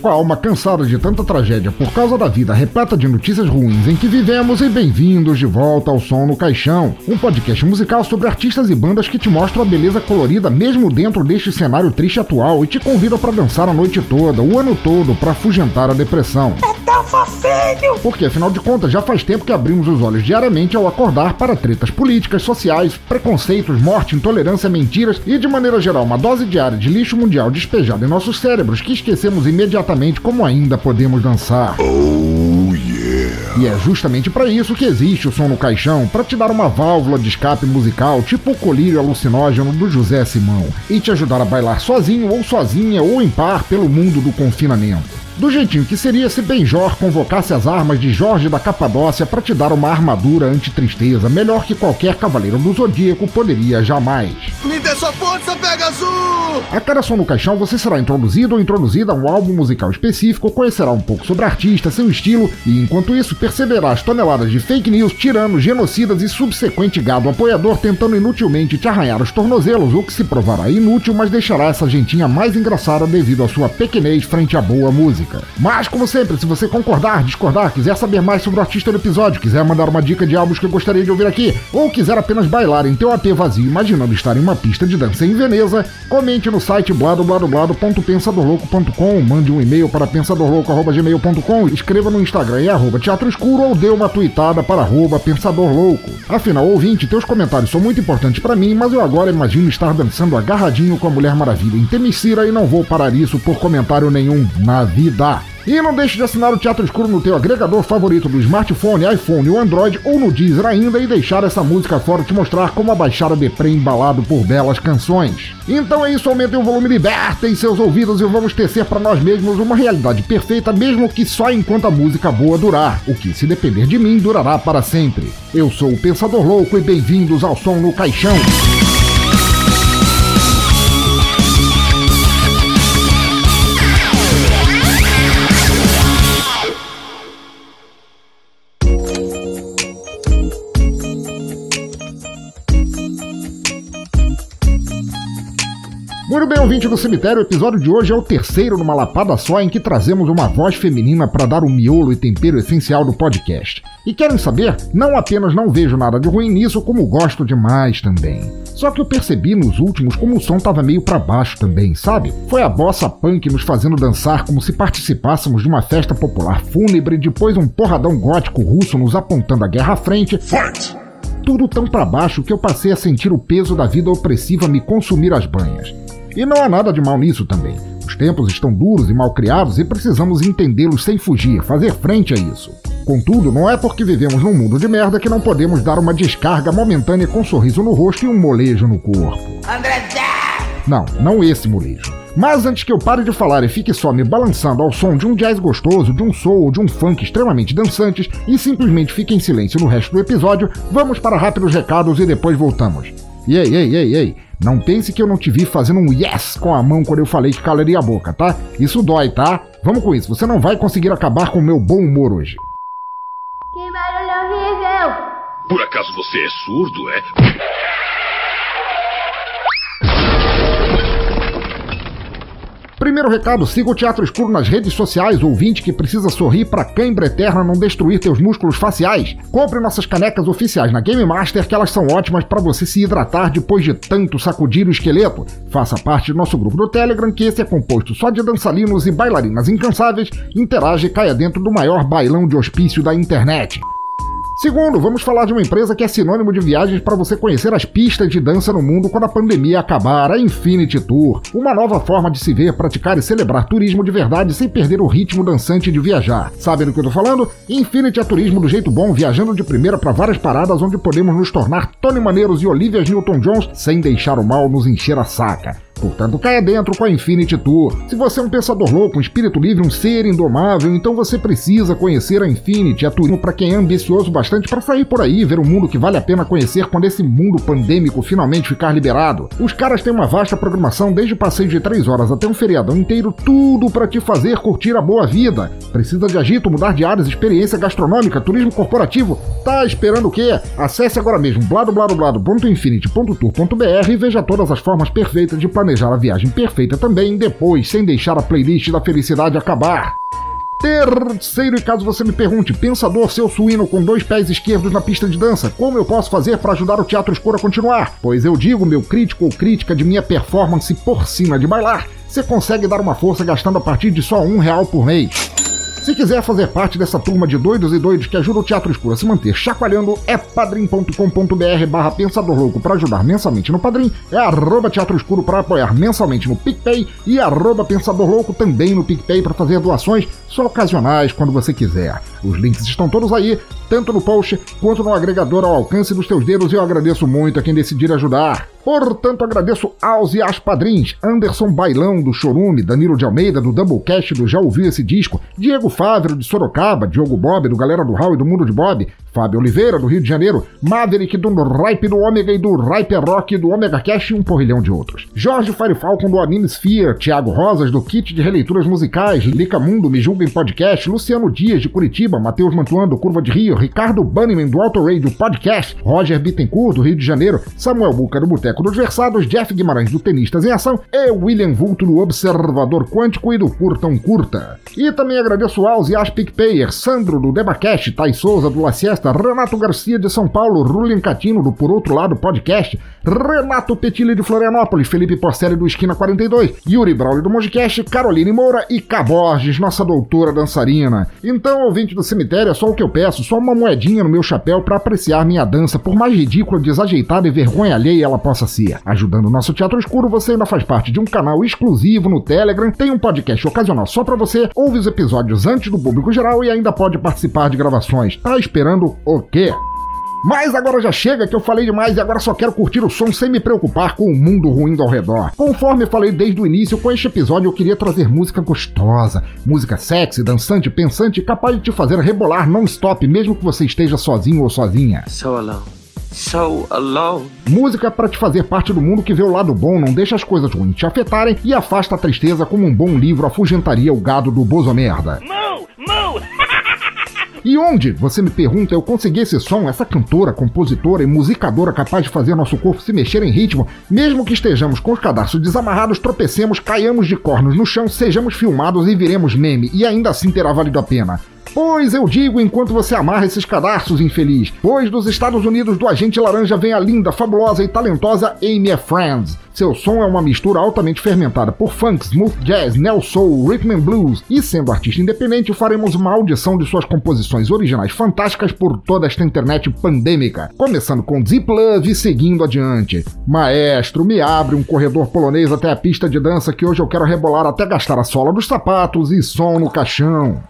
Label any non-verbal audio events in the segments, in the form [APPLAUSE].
Com a alma cansada de tanta tragédia por causa da vida repleta de notícias ruins em que vivemos e bem-vindos de volta ao Som no Caixão, um podcast musical sobre artistas e bandas que te mostram a beleza colorida mesmo dentro deste cenário triste atual e te convida para dançar a noite toda, o ano todo, para afugentar a depressão. Porque afinal de contas já faz tempo que abrimos os olhos diariamente ao acordar para tretas políticas, sociais, preconceitos, morte, intolerância, mentiras e de maneira geral uma dose diária de lixo mundial despejado em nossos cérebros que esquecemos imediatamente como ainda podemos dançar. E é justamente para isso que existe o som no caixão, para te dar uma válvula de escape musical, tipo o colírio alucinógeno do José Simão, e te ajudar a bailar sozinho ou sozinha ou em par pelo mundo do confinamento. Do jeitinho que seria se Benjor convocasse as armas de Jorge da Capadócia para te dar uma armadura anti-tristeza, melhor que qualquer cavaleiro do Zodíaco poderia jamais. Me dê sua força, Pegasus! A cada som no caixão você será introduzido ou introduzida a um álbum musical específico, conhecerá um pouco sobre a artista, seu estilo e, enquanto isso, perceberá as toneladas de fake news, tiranos, genocidas e subsequente gado apoiador tentando inutilmente te arranhar os tornozelos, o que se provará inútil, mas deixará essa gentinha mais engraçada devido à sua pequenez frente à boa música. Mas, como sempre, se você concordar, discordar, quiser saber mais sobre o artista do episódio, quiser mandar uma dica de álbuns que eu gostaria de ouvir aqui, ou quiser apenas bailar em teu AP vazio imaginando estar em uma pista de dança em Veneza, comente no site bladobladoblado.pensadorlouco.com, mande um e-mail para pensadorlouco.gmail.com, escreva no Instagram em arroba teatro escuro ou dê uma tweetada para arroba pensadorlouco. Afinal, ouvinte, teus comentários são muito importantes para mim, mas eu agora imagino estar dançando agarradinho com a Mulher Maravilha em Temicira e não vou parar isso por comentário nenhum na vida. E não deixe de assinar o Teatro Escuro no teu agregador favorito do smartphone, iPhone ou Android ou no Deezer ainda e deixar essa música fora te mostrar como a baixada deprê embalado por belas canções. Então é isso, aumentem o volume, libertem seus ouvidos e vamos tecer para nós mesmos uma realidade perfeita, mesmo que só enquanto a música boa durar, o que se depender de mim durará para sempre. Eu sou o Pensador Louco e bem-vindos ao Som no Caixão. Bem, ouvinte do cemitério, o episódio de hoje é o terceiro numa lapada só em que trazemos uma voz feminina para dar o miolo e tempero essencial do podcast. E querem saber? Não apenas não vejo nada de ruim nisso, como gosto demais também. Só que eu percebi nos últimos como o som tava meio para baixo também, sabe? Foi a bossa punk nos fazendo dançar como se participássemos de uma festa popular fúnebre, depois um porradão gótico russo nos apontando a guerra à frente. Tudo tão para baixo que eu passei a sentir o peso da vida opressiva me consumir as banhas. E não há nada de mal nisso também. Os tempos estão duros e mal criados e precisamos entendê-los sem fugir, fazer frente a isso. Contudo, não é porque vivemos num mundo de merda que não podemos dar uma descarga momentânea com um sorriso no rosto e um molejo no corpo. Não, não esse molejo. Mas antes que eu pare de falar e fique só me balançando ao som de um jazz gostoso, de um soul ou de um funk extremamente dançantes e simplesmente fique em silêncio no resto do episódio, vamos para rápidos recados e depois voltamos. E ei, ei, ei, ei, não pense que eu não te vi fazendo um yes com a mão quando eu falei que calaria a boca, tá? Isso dói, tá? Vamos com isso, você não vai conseguir acabar com o meu bom humor hoje. Que barulho horrível! Por acaso você é surdo, é? Primeiro recado, siga o Teatro Escuro nas redes sociais, ouvinte que precisa sorrir pra cãibra eterna não destruir teus músculos faciais. Compre nossas canecas oficiais na Game Master, que elas são ótimas para você se hidratar depois de tanto sacudir o esqueleto. Faça parte do nosso grupo do Telegram, que esse é composto só de dançarinos e bailarinas incansáveis, interage e caia dentro do maior bailão de hospício da internet. Segundo, vamos falar de uma empresa que é sinônimo de viagens para você conhecer as pistas de dança no mundo quando a pandemia acabar, a Infinity Tour. Uma nova forma de se ver, praticar e celebrar turismo de verdade sem perder o ritmo dançante de viajar. Sabe do que eu tô falando? Infinity é turismo do jeito bom, viajando de primeira para várias paradas onde podemos nos tornar Tony Maneiros e Olivia Newton-Jones sem deixar o mal nos encher a saca. Portanto, caia dentro com a Infinity Tour. Se você é um pensador louco, um espírito livre, um ser indomável, então você precisa conhecer a Infinity, a turismo para quem é ambicioso bastante para sair por aí, ver um mundo que vale a pena conhecer quando esse mundo pandêmico finalmente ficar liberado. Os caras têm uma vasta programação, desde passeio de 3 horas até um feriadão inteiro, tudo para te fazer curtir a boa vida. Precisa de agito, mudar de áreas, experiência gastronômica, turismo corporativo? Tá esperando o quê? Acesse agora mesmo bladobladoblado.infinity.tour.br e veja todas as formas perfeitas de planejar planejar a viagem perfeita também, depois, sem deixar a playlist da felicidade acabar. Terceiro, e caso você me pergunte, pensador seu suíno com dois pés esquerdos na pista de dança, como eu posso fazer para ajudar o Teatro Escuro a continuar? Pois eu digo, meu crítico ou crítica de minha performance porcina de bailar, você consegue dar uma força gastando a partir de só um real por mês. Se quiser fazer parte dessa turma de doidos e doidos que ajuda o Teatro Escuro a se manter chacoalhando, é padrim.com.br barra Pensador Louco para ajudar mensalmente no Padrim, é arroba Teatro Escuro para apoiar mensalmente no PicPay e arroba Pensador Louco também no PicPay para fazer doações só ocasionais quando você quiser. Os links estão todos aí, tanto no post quanto no agregador ao alcance dos teus dedos e eu agradeço muito a quem decidir ajudar. Portanto, agradeço aos e às padrinhos. Anderson Bailão, do Chorume, Danilo de Almeida, do Doublecast, do Já Ouviu Esse Disco, Diego Fávero, de Sorocaba, Diogo Bob, do Galera do Hall e do Mundo de Bob, Fábio Oliveira, do Rio de Janeiro, Maverick, do Ripe do Ômega e do Ripe Rock, do Omega Cash e um porrilhão de outros. Jorge Fire Falcon, do Anime Sphere, Thiago Rosas, do Kit de Releituras Musicais, Lica Mundo, Me Julga em Podcast, Luciano Dias, de Curitiba, Matheus Mantuan, do Curva de Rio, Ricardo Bunnyman, do Auto Radio Podcast, Roger Bittencourt, do Rio de Janeiro, Samuel Buca, do Boteco dos Versados, Jeff Guimarães, do Tenistas em Ação e William Vulto, do Observador Quântico e do Curtão Curta. E também agradeço aos e às PicPayers, Sandro, do Debacast, Thais Souza, do La Renato Garcia, de São Paulo, Rulian Catino, do Por Outro Lado Podcast, Renato Petilli, de Florianópolis, Felipe Porcelli, do Esquina 42, Yuri Brauli, do Mongecast, Caroline Moura e Caborges, nossa doutora dançarina. Então, ouvinte do cemitério, é só o que eu peço, só uma moedinha no meu chapéu para apreciar minha dança, por mais ridícula, desajeitada e vergonha alheia ela possa ser. Ajudando o nosso Teatro Escuro, você ainda faz parte de um canal exclusivo no Telegram, tem um podcast ocasional só para você, ouve os episódios antes do público geral e ainda pode participar de gravações. Tá esperando o quê? Mas agora já chega que eu falei demais e agora só quero curtir o som sem me preocupar com o mundo ruindo ao redor. Conforme falei desde o início, com este episódio eu queria trazer música gostosa, música sexy, dançante, pensante, capaz de te fazer rebolar non-stop, mesmo que você esteja sozinho ou sozinha. So alone. So alone. Música para te fazer parte do mundo que vê o lado bom, não deixa as coisas ruins te afetarem e afasta a tristeza como um bom livro afugentaria o gado do bozo merda. Moo! Moo! E onde, você me pergunta, eu consegui esse som, essa cantora, compositora e musicadora capaz de fazer nosso corpo se mexer em ritmo, mesmo que estejamos com os cadarços desamarrados, tropecemos, caiamos de cornos no chão, sejamos filmados e viremos meme, e ainda assim terá valido a pena. Pois eu digo enquanto você amarra esses cadarços, infeliz. Pois dos Estados Unidos do agente laranja vem a linda, fabulosa e talentosa Amy Friends. Seu som é uma mistura altamente fermentada por funk, smooth jazz, neo soul, rhythm and blues. E sendo artista independente, faremos uma audição de suas composições originais fantásticas por toda esta internet pandêmica. Começando com Deep Love e seguindo adiante. Maestro, me abre um corredor polonês até a pista de dança que hoje eu quero rebolar até gastar a sola dos sapatos e som no caixão.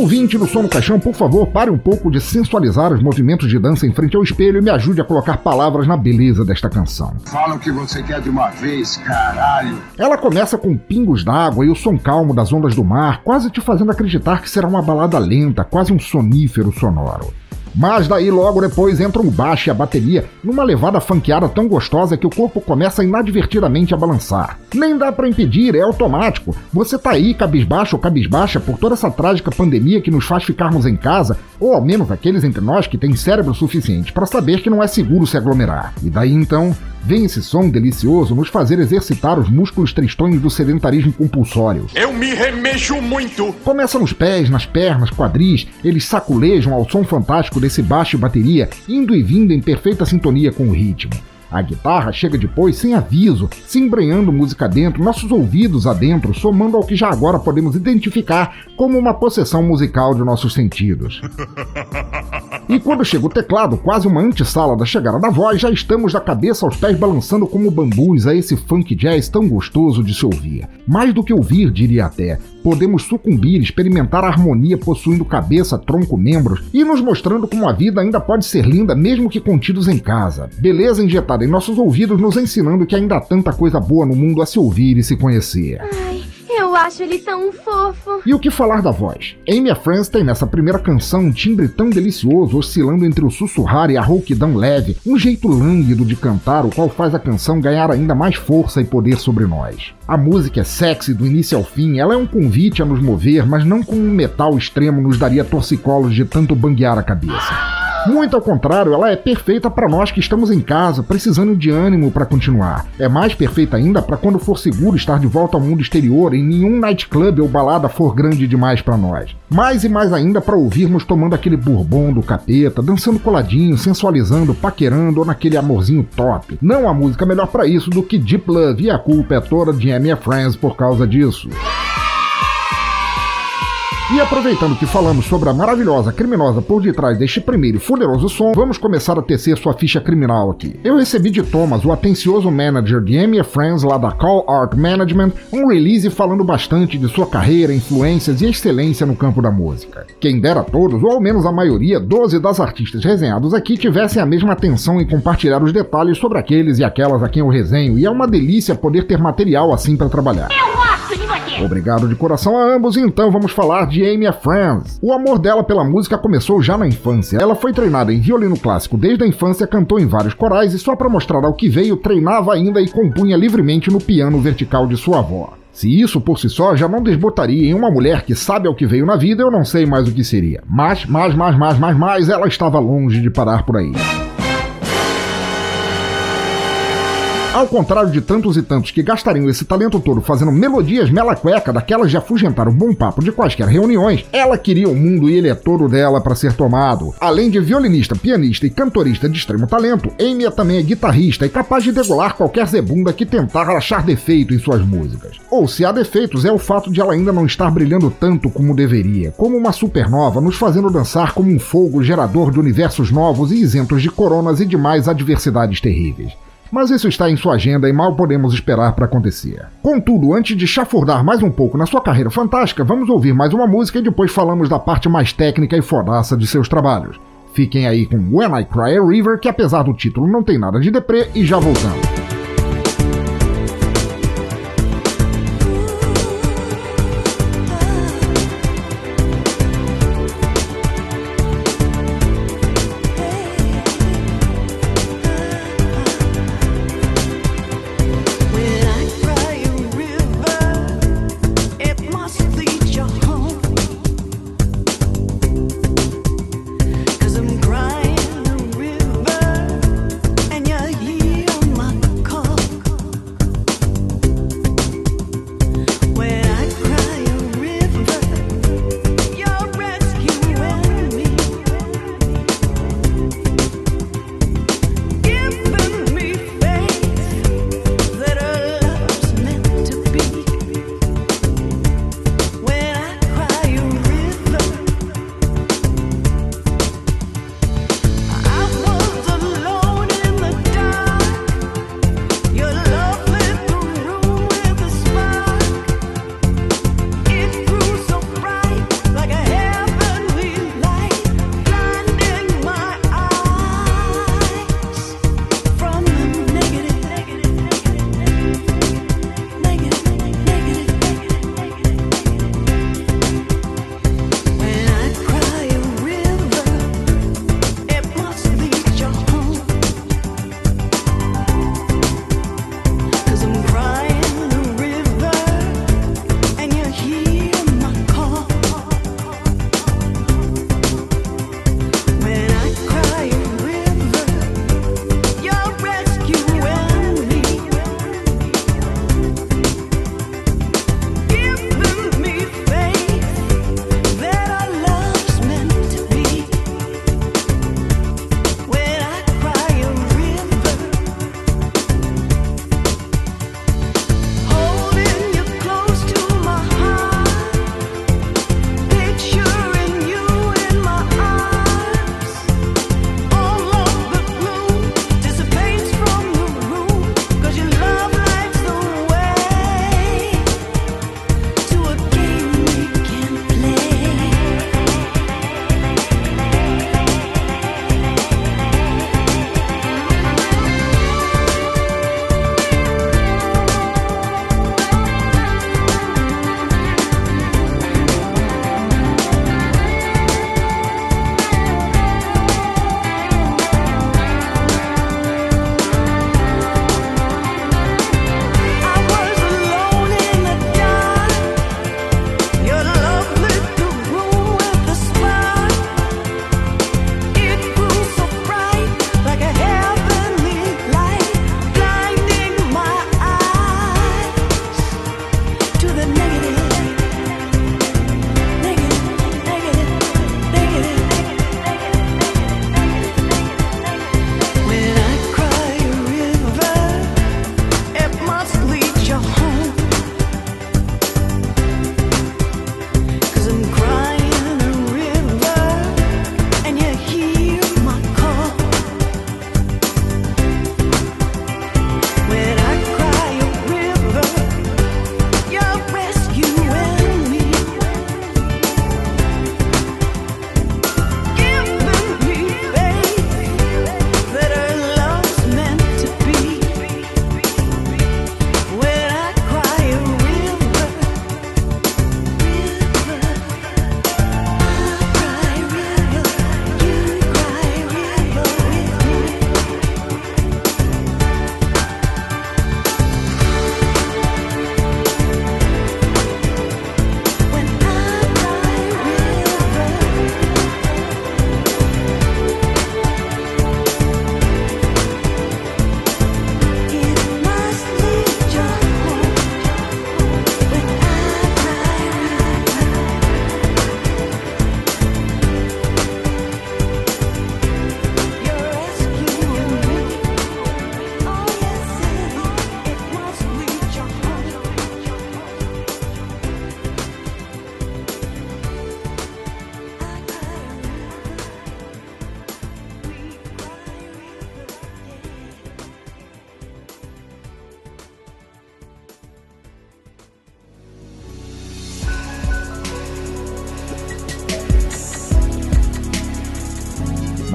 Ouvinte do Som no Caixão, por favor, pare um pouco de sensualizar os movimentos de dança em frente ao espelho e me ajude a colocar palavras na beleza desta canção. Fala o que você quer de uma vez, caralho. Ela começa com pingos d'água e o som calmo das ondas do mar, quase te fazendo acreditar que será uma balada lenta, quase um sonífero sonoro. Mas daí logo depois entram o baixo e a bateria numa levada funkeada tão gostosa que o corpo começa inadvertidamente a balançar. Nem dá pra impedir, é automático. Você tá aí cabisbaixo ou cabisbaixa por toda essa trágica pandemia que nos faz ficarmos em casa, ou ao menos aqueles entre nós que têm cérebro suficiente para saber que não é seguro se aglomerar. E daí então, vem esse som delicioso nos fazer exercitar os músculos tristonhos do sedentarismo compulsório. Eu me remexo muito. Começa nos pés, nas pernas, quadris, eles saculejam ao som fantástico desse baixo e bateria, indo e vindo em perfeita sintonia com o ritmo. A guitarra chega depois sem aviso, se embrenhando música dentro, nossos ouvidos adentro, somando ao que já agora podemos identificar como uma possessão musical de nossos sentidos. E quando chega o teclado, quase uma antessala da chegada da voz, já estamos da cabeça aos pés balançando como bambus a esse funk jazz tão gostoso de se ouvir. Mais do que ouvir, diria até, podemos sucumbir, experimentar a harmonia possuindo cabeça, tronco, membros e nos mostrando como a vida ainda pode ser linda mesmo que contidos em casa. Beleza injetada em nossos ouvidos nos ensinando que ainda há tanta coisa boa no mundo a se ouvir e se conhecer. Ai, eu acho ele tão fofo. E o que falar da voz? Amy France tem nessa primeira canção um timbre tão delicioso, oscilando entre o sussurrar e a rouquidão leve, um jeito lânguido de cantar, o qual faz a canção ganhar ainda mais força e poder sobre nós. A música é sexy do início ao fim, ela é um convite a nos mover, mas não com um metal extremo nos daria torcicolos de tanto banguear a cabeça. Muito ao contrário, ela é perfeita para nós que estamos em casa, precisando de ânimo para continuar. É mais perfeita ainda para quando for seguro estar de volta ao mundo exterior e nenhum nightclub ou balada for grande demais para nós. Mais e mais ainda para ouvirmos tomando aquele bourbon do capeta, dançando coladinho, sensualizando, paquerando ou naquele amorzinho top. Não há música melhor para isso do que Deep Love e a culpa é toda de Amy Friends por causa disso. E aproveitando que falamos sobre a maravilhosa criminosa por detrás deste primeiro e fuderoso som, vamos começar a tecer sua ficha criminal aqui. Eu recebi de Thomas, o atencioso manager de Amy Friends lá da Call Art Management, um release falando bastante de sua carreira, influências e excelência no campo da música. Quem dera todos, ou ao menos a maioria, 12 das artistas resenhados aqui tivessem a mesma atenção em compartilhar os detalhes sobre aqueles e aquelas a quem eu resenho, e é uma delícia poder ter material assim para trabalhar. Obrigado de coração a ambos, então vamos falar de Amy Friends. O amor dela pela música começou já na infância. Ela foi treinada em violino clássico desde a infância, cantou em vários corais e só para mostrar ao que veio, treinava ainda e compunha livremente no piano vertical de sua avó. Se isso por si só já não desbotaria em uma mulher que sabe ao que veio na vida, eu não sei mais o que seria. Mas, mas, mas, mas, mas, mas, ela estava longe de parar por aí. Ao contrário de tantos e tantos que gastariam esse talento todo fazendo melodias mela cueca daquelas de afugentar o bom papo de quaisquer reuniões, ela queria o mundo e ele é todo dela para ser tomado. Além de violinista, pianista e cantorista de extremo talento, Amy também é guitarrista e capaz de degolar qualquer zebunda que tentar achar defeito em suas músicas. Ou se há defeitos, é o fato de ela ainda não estar brilhando tanto como deveria, como uma supernova nos fazendo dançar como um fogo gerador de universos novos e isentos de coronas e demais adversidades terríveis mas isso está em sua agenda e mal podemos esperar para acontecer. Contudo, antes de chafurdar mais um pouco na sua carreira fantástica, vamos ouvir mais uma música e depois falamos da parte mais técnica e fodaça de seus trabalhos. Fiquem aí com When I Cry a River, que apesar do título não tem nada de deprê, e já voltamos.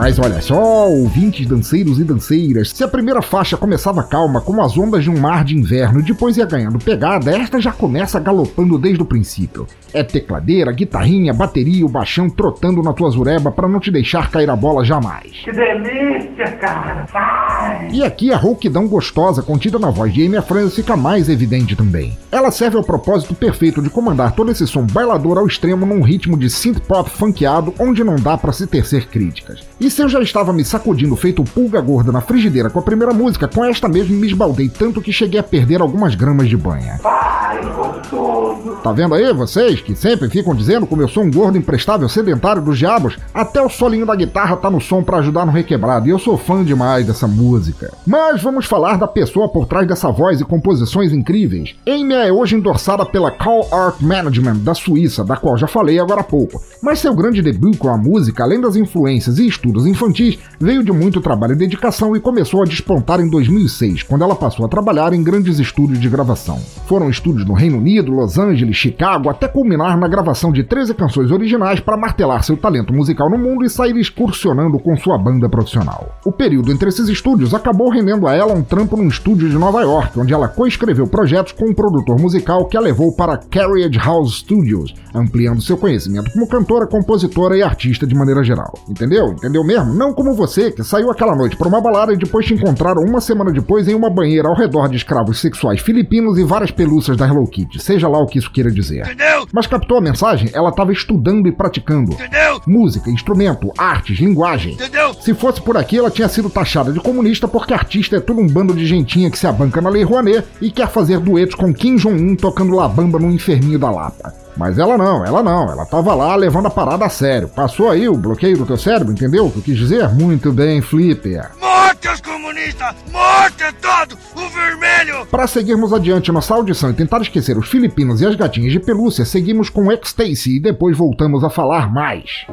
Mas olha só, ouvintes danceiros e danceiras, se a primeira faixa começava calma, como as ondas de um mar de inverno, e depois ia ganhando pegada, esta já começa galopando desde o princípio. É tecladeira, guitarrinha, bateria, o baixão trotando na tua zureba para não te deixar cair a bola jamais. Que delícia, cara! E aqui a rouquidão gostosa contida na voz de Amy Francis fica mais evidente também. Ela serve ao propósito perfeito de comandar todo esse som bailador ao extremo num ritmo de synth pop funkeado onde não dá para se tecer críticas. E se eu já estava me sacudindo feito pulga gorda na frigideira com a primeira música, com esta mesmo me esbaldei tanto que cheguei a perder algumas gramas de banha. Gostoso! Tá vendo aí vocês que sempre ficam dizendo como eu sou um gordo imprestável sedentário dos diabos? Até o solinho da guitarra tá no som para ajudar no requebrado e eu sou fã demais dessa música. Mas vamos falar da pessoa por trás dessa voz e composições incríveis. Amy é hoje endossada pela Call Art Management da Suíça, da qual já falei agora há pouco. Mas seu grande debut com a música, além das influências e estudos infantis, veio de muito trabalho e dedicação e começou a despontar em 2006, quando ela passou a trabalhar em grandes estúdios de gravação. Foram estúdios no Reino Unido, Los Angeles, Chicago, até culminar na gravação de 13 canções originais para martelar seu talento musical no mundo e sair excursionando com sua banda profissional. O período entre esses estúdios acabou rendendo a ela um trampo num estúdio de Nova York, onde ela coescreveu projetos com um produtor musical que a levou para Carriage House Studios, ampliando seu conhecimento como cantora, compositora e artista de maneira geral. Entendeu? Entendeu mesmo? Não como você, que saiu aquela noite para uma balada e depois te encontraram uma semana depois em uma banheira ao redor de escravos sexuais filipinos e várias pelúcias da Hello Kitty, seja lá o que isso queira dizer. Entendeu? Mas captou a mensagem? Ela estava estudando e praticando. Entendeu? Música, instrumento, artes, linguagem. Entendeu? Se fosse por aqui, ela tinha sido taxada de comunista porque artista é todo um bando de gentinha que se abanca na Lei Rouanet e quer fazer duetos com Kim Jong-un tocando labamba no inferninho da Lapa. Mas ela não, ela não, ela tava lá levando a parada a sério. Passou aí o bloqueio do teu cérebro, entendeu o que eu quis dizer? Muito bem, Flipper. Morte aos comunistas! Morte a todos! O vermelho! Para seguirmos adiante nossa audição e tentar esquecer os filipinos e as gatinhas de pelúcia, seguimos com Ecstasy e depois voltamos a falar mais.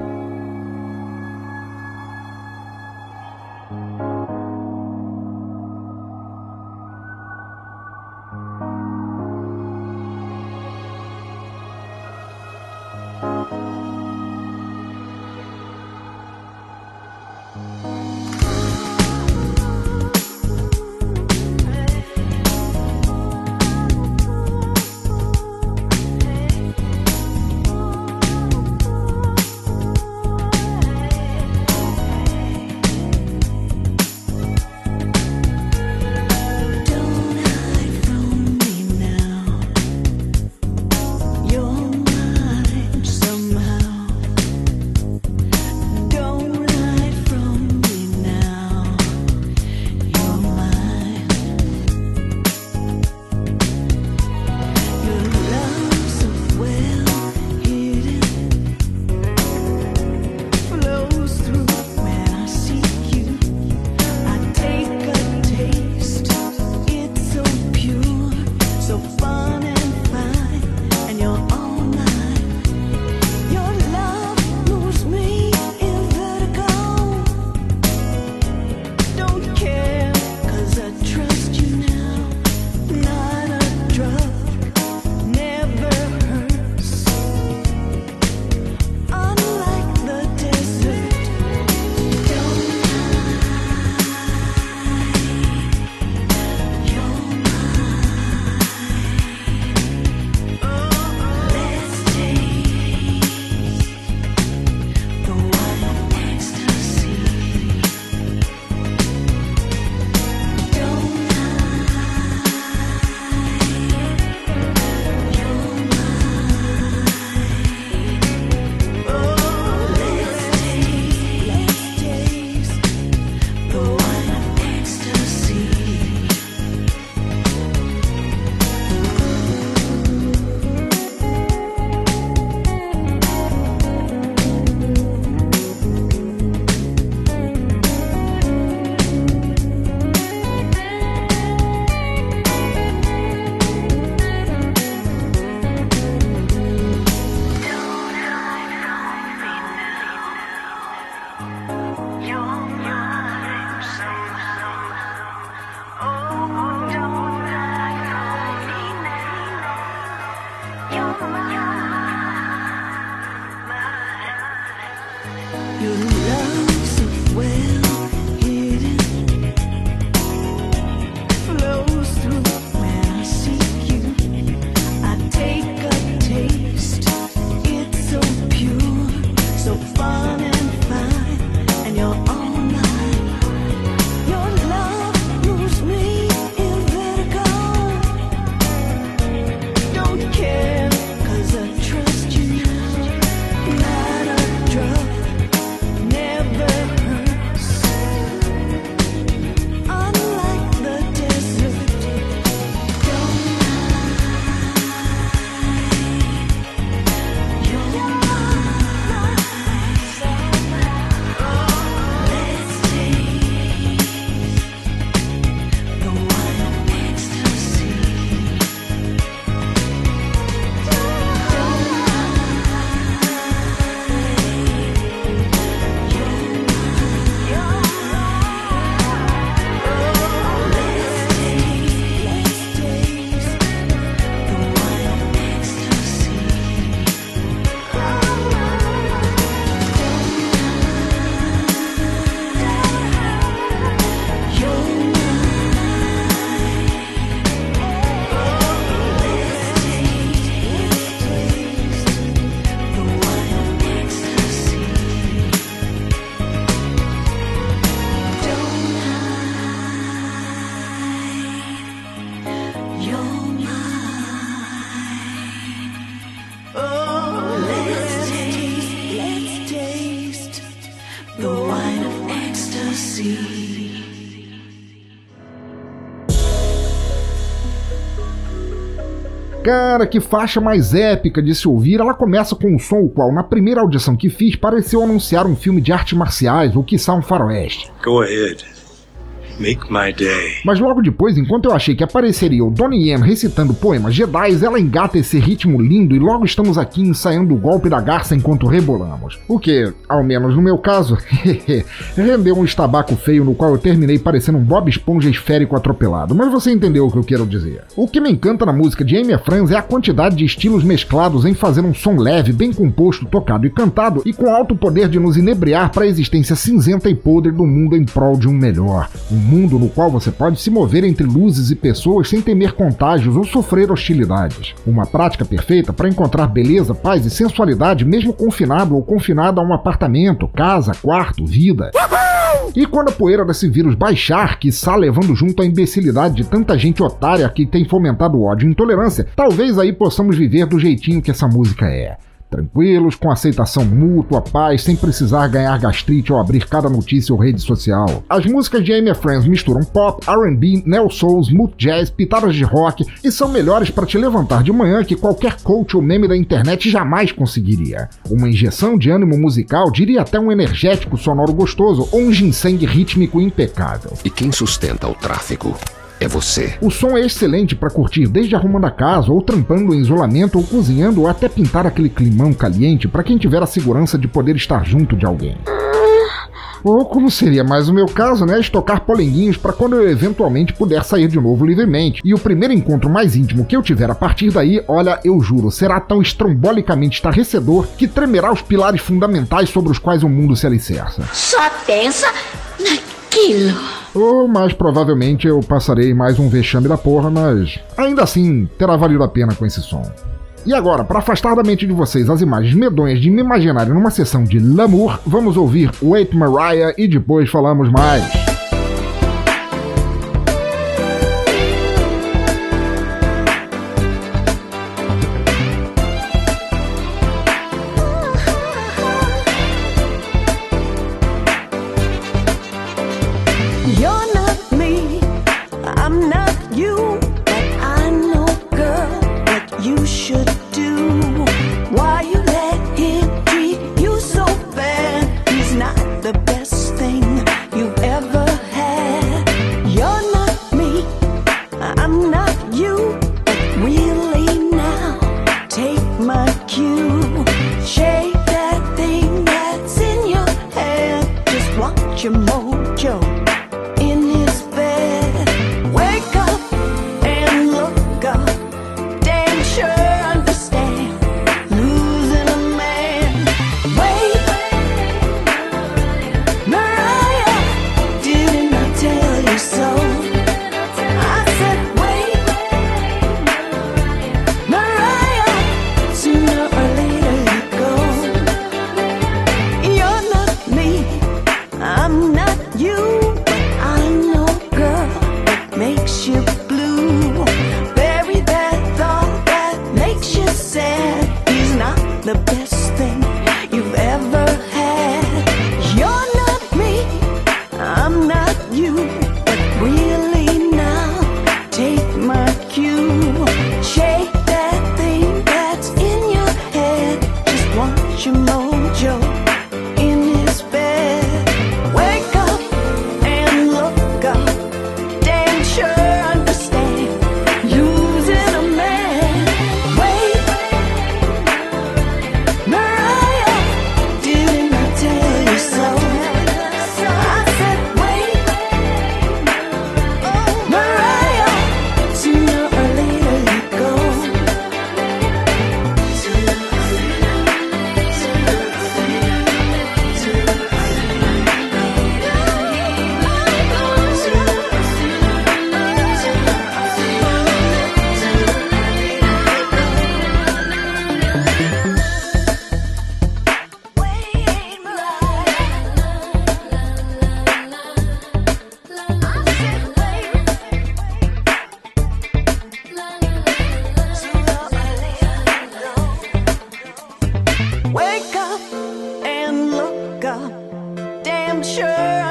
Cara, que faixa mais épica de se ouvir, ela começa com um som o qual, na primeira audição que fiz, pareceu anunciar um filme de artes marciais ou quiçá um faroeste. Go ahead. Mas logo depois, enquanto eu achei que apareceria o Donnie Yen recitando poemas Jedi, ela engata esse ritmo lindo e logo estamos aqui ensaiando o golpe da garça enquanto rebolamos. O que, ao menos no meu caso, [LAUGHS] rendeu um estabaco feio no qual eu terminei parecendo um Bob Esponja esférico atropelado, mas você entendeu o que eu quero dizer. O que me encanta na música de Amy Franz é a quantidade de estilos mesclados em fazer um som leve, bem composto, tocado e cantado e com alto poder de nos inebriar para a existência cinzenta e podre do mundo em prol de um melhor. Um mundo no qual você pode se mover entre luzes e pessoas sem temer contágios ou sofrer hostilidades. Uma prática perfeita para encontrar beleza, paz e sensualidade mesmo confinado ou confinado a um apartamento, casa, quarto, vida. E quando a poeira desse vírus baixar, que está levando junto a imbecilidade de tanta gente otária que tem fomentado ódio e intolerância, talvez aí possamos viver do jeitinho que essa música é. Tranquilos, com aceitação mútua, paz, sem precisar ganhar gastrite ou abrir cada notícia ou rede social. As músicas de Amy Friends misturam pop, R&B, neo soul, smooth jazz, pitadas de rock e são melhores para te levantar de manhã que qualquer coach ou meme da internet jamais conseguiria. Uma injeção de ânimo musical, diria até um energético sonoro gostoso ou um ginseng rítmico impecável. E quem sustenta o tráfego é você. O som é excelente para curtir desde arrumando a casa, ou trampando em isolamento, ou cozinhando, ou até pintar aquele climão caliente para quem tiver a segurança de poder estar junto de alguém. Ou como seria mais o meu caso, né? Estocar polenguinhos para quando eu eventualmente puder sair de novo livremente. E o primeiro encontro mais íntimo que eu tiver a partir daí, olha, eu juro, será tão estrombolicamente estarrecedor que tremerá os pilares fundamentais sobre os quais o mundo se alicerça. Só pensa naquilo. Ou mais provavelmente eu passarei mais um vexame da porra, mas ainda assim terá valido a pena com esse som. E agora, para afastar da mente de vocês as imagens medonhas de me imaginarem numa sessão de Lamour, vamos ouvir Wait Mariah e depois falamos mais.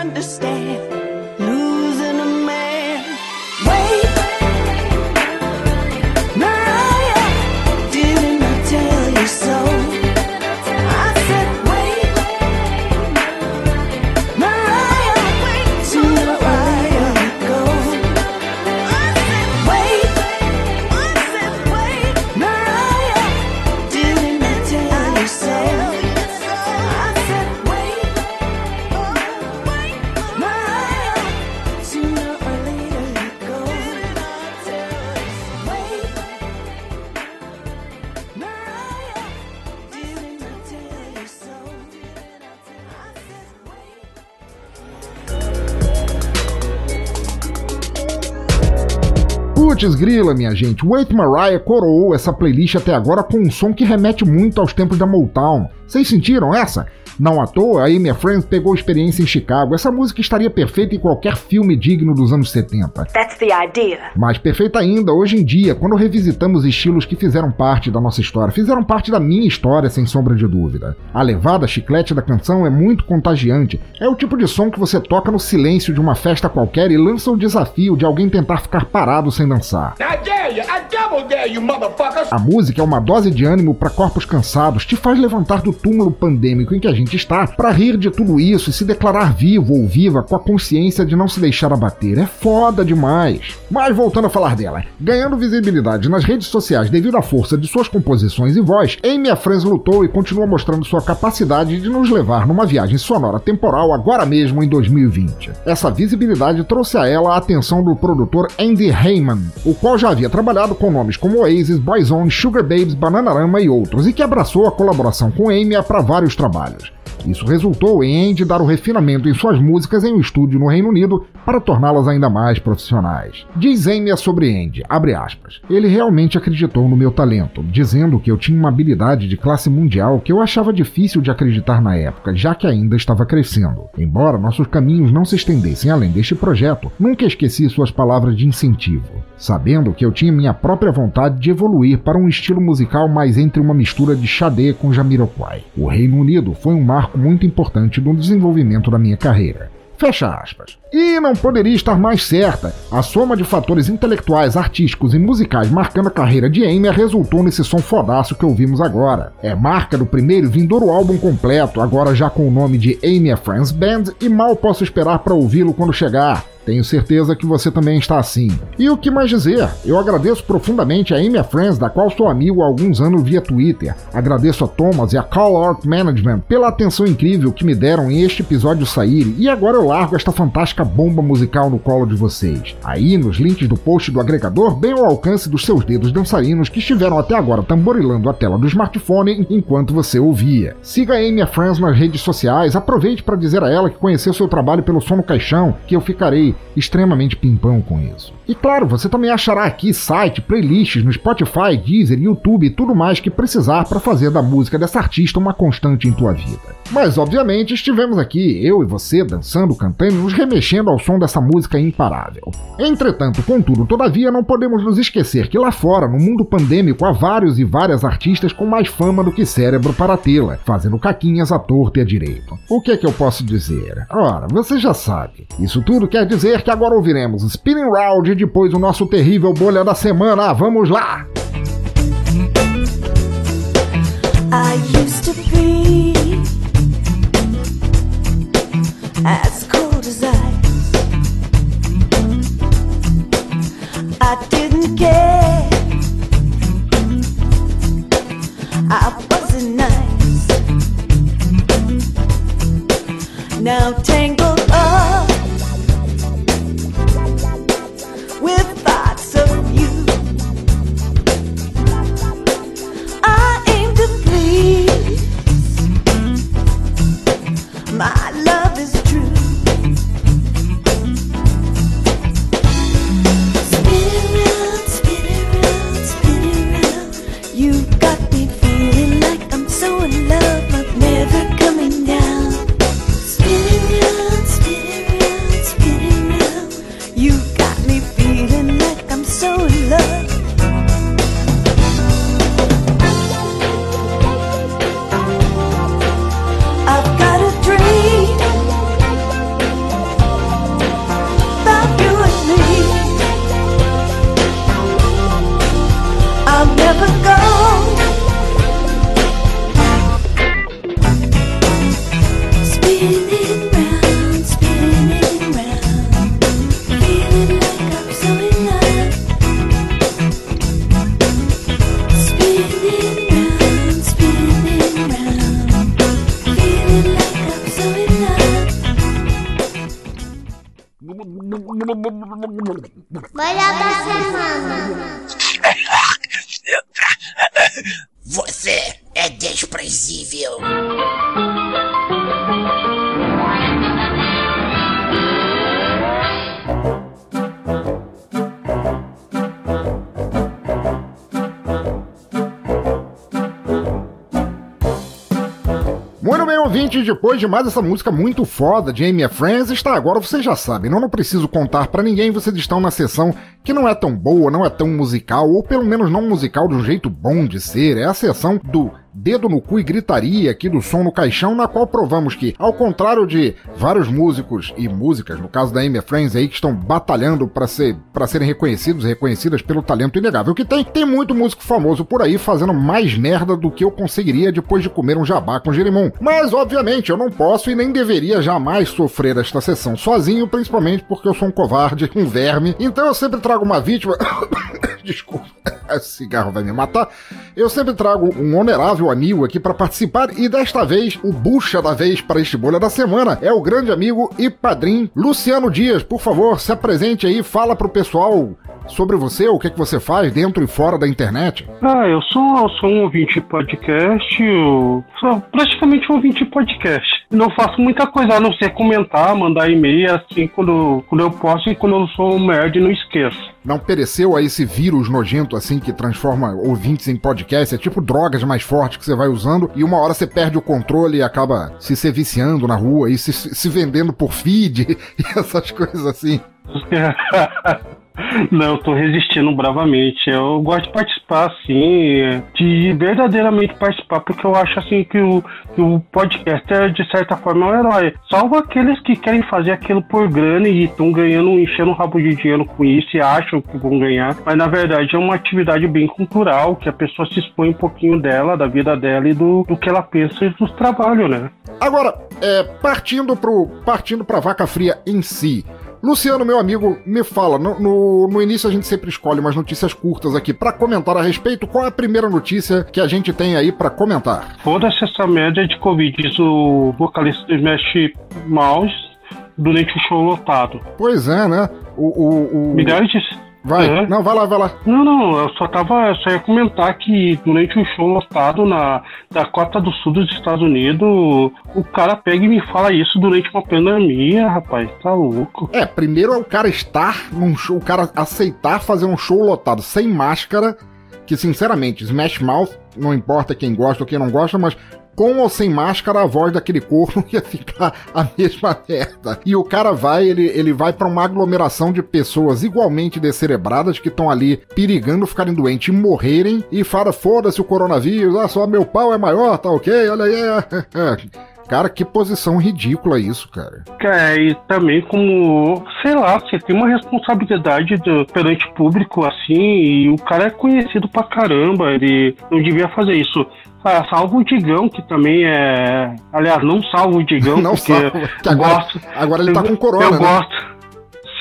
Understand Putz grila, minha gente, Wait Mariah coroou essa playlist até agora com um som que remete muito aos tempos da Motown. Vocês sentiram essa? Não à toa, a Amy Friends pegou experiência em Chicago. Essa música estaria perfeita em qualquer filme digno dos anos 70. That's the idea. Mais perfeita ainda hoje em dia, quando revisitamos estilos que fizeram parte da nossa história, fizeram parte da minha história, sem sombra de dúvida. A levada chiclete da canção é muito contagiante. É o tipo de som que você toca no silêncio de uma festa qualquer e lança o desafio de alguém tentar ficar parado sem dançar. A música é uma dose de ânimo para corpos cansados, te faz levantar do túmulo pandêmico em que a gente está para rir de tudo isso e se declarar vivo ou viva com a consciência de não se deixar abater. É foda demais. Mas voltando a falar dela, ganhando visibilidade nas redes sociais devido à força de suas composições e voz, Amy Friends lutou e continua mostrando sua capacidade de nos levar numa viagem sonora temporal agora mesmo em 2020. Essa visibilidade trouxe a ela a atenção do produtor Andy Heyman, o qual já havia trabalhado com nomes como Oasis, Boyzone, Sugar Babes, Bananarama e outros, e que abraçou a colaboração com Amy para vários trabalhos. Isso resultou em Andy dar o refinamento em suas músicas em um estúdio no Reino Unido para torná-las ainda mais profissionais. Diz Amy sobre Andy, aspas, ele realmente acreditou no meu talento, dizendo que eu tinha uma habilidade de classe mundial que eu achava difícil de acreditar na época, já que ainda estava crescendo. Embora nossos caminhos não se estendessem além deste projeto, nunca esqueci suas palavras de incentivo, sabendo que eu tinha minha própria vontade de evoluir para um estilo musical mais entre uma mistura de Xadê com Jamiroquai. O Reino Unido foi um marco muito importante no desenvolvimento da minha carreira. Fecha aspas. E não poderia estar mais certa. A soma de fatores intelectuais, artísticos e musicais marcando a carreira de Amy resultou nesse som fodaço que ouvimos agora. É marca do primeiro vindouro álbum completo, agora já com o nome de Amy Friends Band, e mal posso esperar para ouvi-lo quando chegar. Tenho certeza que você também está assim. E o que mais dizer? Eu agradeço profundamente a Amy Friends, da qual sou amigo há alguns anos via Twitter. Agradeço a Thomas e a Call Art Management pela atenção incrível que me deram em este episódio sair, e agora eu largo esta fantástica bomba musical no colo de vocês. Aí, nos links do post do agregador, bem ao alcance dos seus dedos dançarinos que estiveram até agora tamborilando a tela do smartphone enquanto você ouvia. Siga a Amy Friends nas redes sociais, aproveite para dizer a ela que conheceu seu trabalho pelo som no caixão, que eu ficarei extremamente pimpão com isso. E claro, você também achará aqui site, playlists no Spotify, Deezer, YouTube e tudo mais que precisar para fazer da música dessa artista uma constante em tua vida. Mas obviamente estivemos aqui, eu e você, dançando, cantando, nos remexendo ao som dessa música imparável. Entretanto, contudo, todavia, não podemos nos esquecer que lá fora, no mundo pandêmico, há vários e várias artistas com mais fama do que cérebro para tê-la, fazendo caquinhas à torta e à direito. O que é que eu posso dizer? Ora, você já sabe. Isso tudo quer dizer que agora ouviremos Spinning Round e depois o nosso terrível bolha da semana. Vamos lá! I used to be as cold I wasn't nice. Now tangled desprezível. Muito bem, ouvinte, depois de mais essa música muito foda de Amy Friends, está agora, vocês já sabem, não, não preciso contar pra ninguém, vocês estão na sessão que não é tão boa, não é tão musical, ou pelo menos não musical de um jeito bom de ser, é a sessão do dedo no cu e gritaria aqui do som no caixão, na qual provamos que, ao contrário de vários músicos e músicas, no caso da Amy Friends aí, que estão batalhando para ser, pra serem reconhecidos reconhecidas pelo talento inegável que tem, tem muito músico famoso por aí fazendo mais merda do que eu conseguiria depois de comer um jabá com girimum. Mas, obviamente, eu não posso e nem deveria jamais sofrer esta sessão sozinho, principalmente porque eu sou um covarde, um verme, então eu sempre trago uma vítima. [COUGHS] Desculpa, [COUGHS] esse cigarro vai me matar. Eu sempre trago um honorável amigo aqui para participar e desta vez o bucha da vez para este bolha da semana é o grande amigo e padrinho Luciano Dias. Por favor, se apresente aí, fala pro pessoal sobre você, o que, que você faz dentro e fora da internet. Ah, eu sou, eu sou um ouvinte de podcast, eu sou praticamente um ouvinte de podcast. Não faço muita coisa a não ser comentar, mandar e-mail, assim, quando, quando eu posso e quando eu sou um nerd não esqueço. Não pereceu a esse vírus nojento assim que transforma ouvintes em podcast? É tipo drogas mais fortes que você vai usando e uma hora você perde o controle e acaba se se viciando na rua e se, se vendendo por feed [LAUGHS] e essas coisas assim. [LAUGHS] Não, eu tô resistindo bravamente. Eu gosto de participar, assim, de verdadeiramente participar, porque eu acho, assim, que o, que o podcast é, de certa forma, um herói. Salvo aqueles que querem fazer aquilo por grana e estão ganhando, enchendo o rabo de dinheiro com isso e acham que vão ganhar. Mas, na verdade, é uma atividade bem cultural, que a pessoa se expõe um pouquinho dela, da vida dela e do, do que ela pensa e dos trabalhos, né? Agora, é, partindo pro partindo pra vaca fria em si. Luciano, meu amigo, me fala. No, no, no início a gente sempre escolhe umas notícias curtas aqui pra comentar a respeito. Qual é a primeira notícia que a gente tem aí pra comentar? Foda-se essa média de Covid, diz o vocalista do Smash Mouse durante o show lotado. Pois é, né? O. o, o... Milhares de. Vai, É. não, vai lá, vai lá. Não, não, eu só tava. Eu só ia comentar que durante um show lotado na Dakota do Sul dos Estados Unidos, o cara pega e me fala isso durante uma pandemia, rapaz. Tá louco. É, primeiro é o cara estar num show, o cara aceitar fazer um show lotado sem máscara, que sinceramente, Smash Mouth, não importa quem gosta ou quem não gosta, mas com ou sem máscara, a voz daquele corno [LAUGHS] ia ficar a mesma merda. E o cara vai, ele, ele vai pra uma aglomeração de pessoas igualmente descerebradas que estão ali perigando ficarem doentes e morrerem e fala: foda-se o coronavírus, ah, só meu pau é maior, tá ok? Olha aí. é." [LAUGHS] Cara, que posição ridícula isso, cara. É, e também como, sei lá, você tem uma responsabilidade do, perante o público assim, e o cara é conhecido pra caramba, ele não devia fazer isso. Ah, salvo o Digão, que também é. Aliás, não salvo o Digão, [LAUGHS] Não porque salva, que agora- gosto. agora ele tá com corona, Eu né? gosto.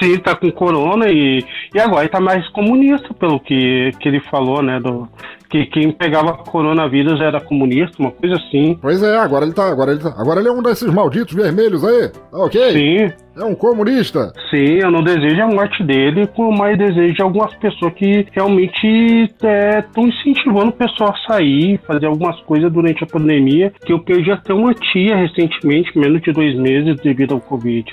Sim, tá com corona e, e agora ele tá mais comunista, pelo que, que ele falou, né? Do, que quem pegava coronavírus era comunista, uma coisa assim. Pois é, agora ele tá. Agora ele, tá, agora ele é um desses malditos vermelhos aí. Tá ok? Sim. É um comunista. Sim, eu não desejo a morte dele, mas desejo de algumas pessoas que realmente estão incentivando o pessoal a sair, fazer algumas coisas durante a pandemia. Que eu perdi até uma tia recentemente, menos de dois meses, devido ao Covid.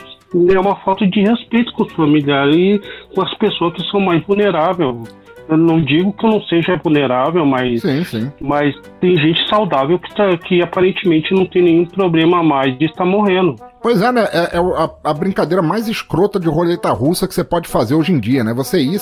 É uma falta de respeito com os familiares e com as pessoas que são mais vulneráveis. Eu não digo que eu não seja vulnerável, mas, Sim, sim. mas tem gente saudável que, tá- que aparentemente não tem nenhum problema mais de estar morrendo. Pois é, né? É, é a, a brincadeira mais escrota de roleta russa que você pode fazer hoje em dia, né? Você ir.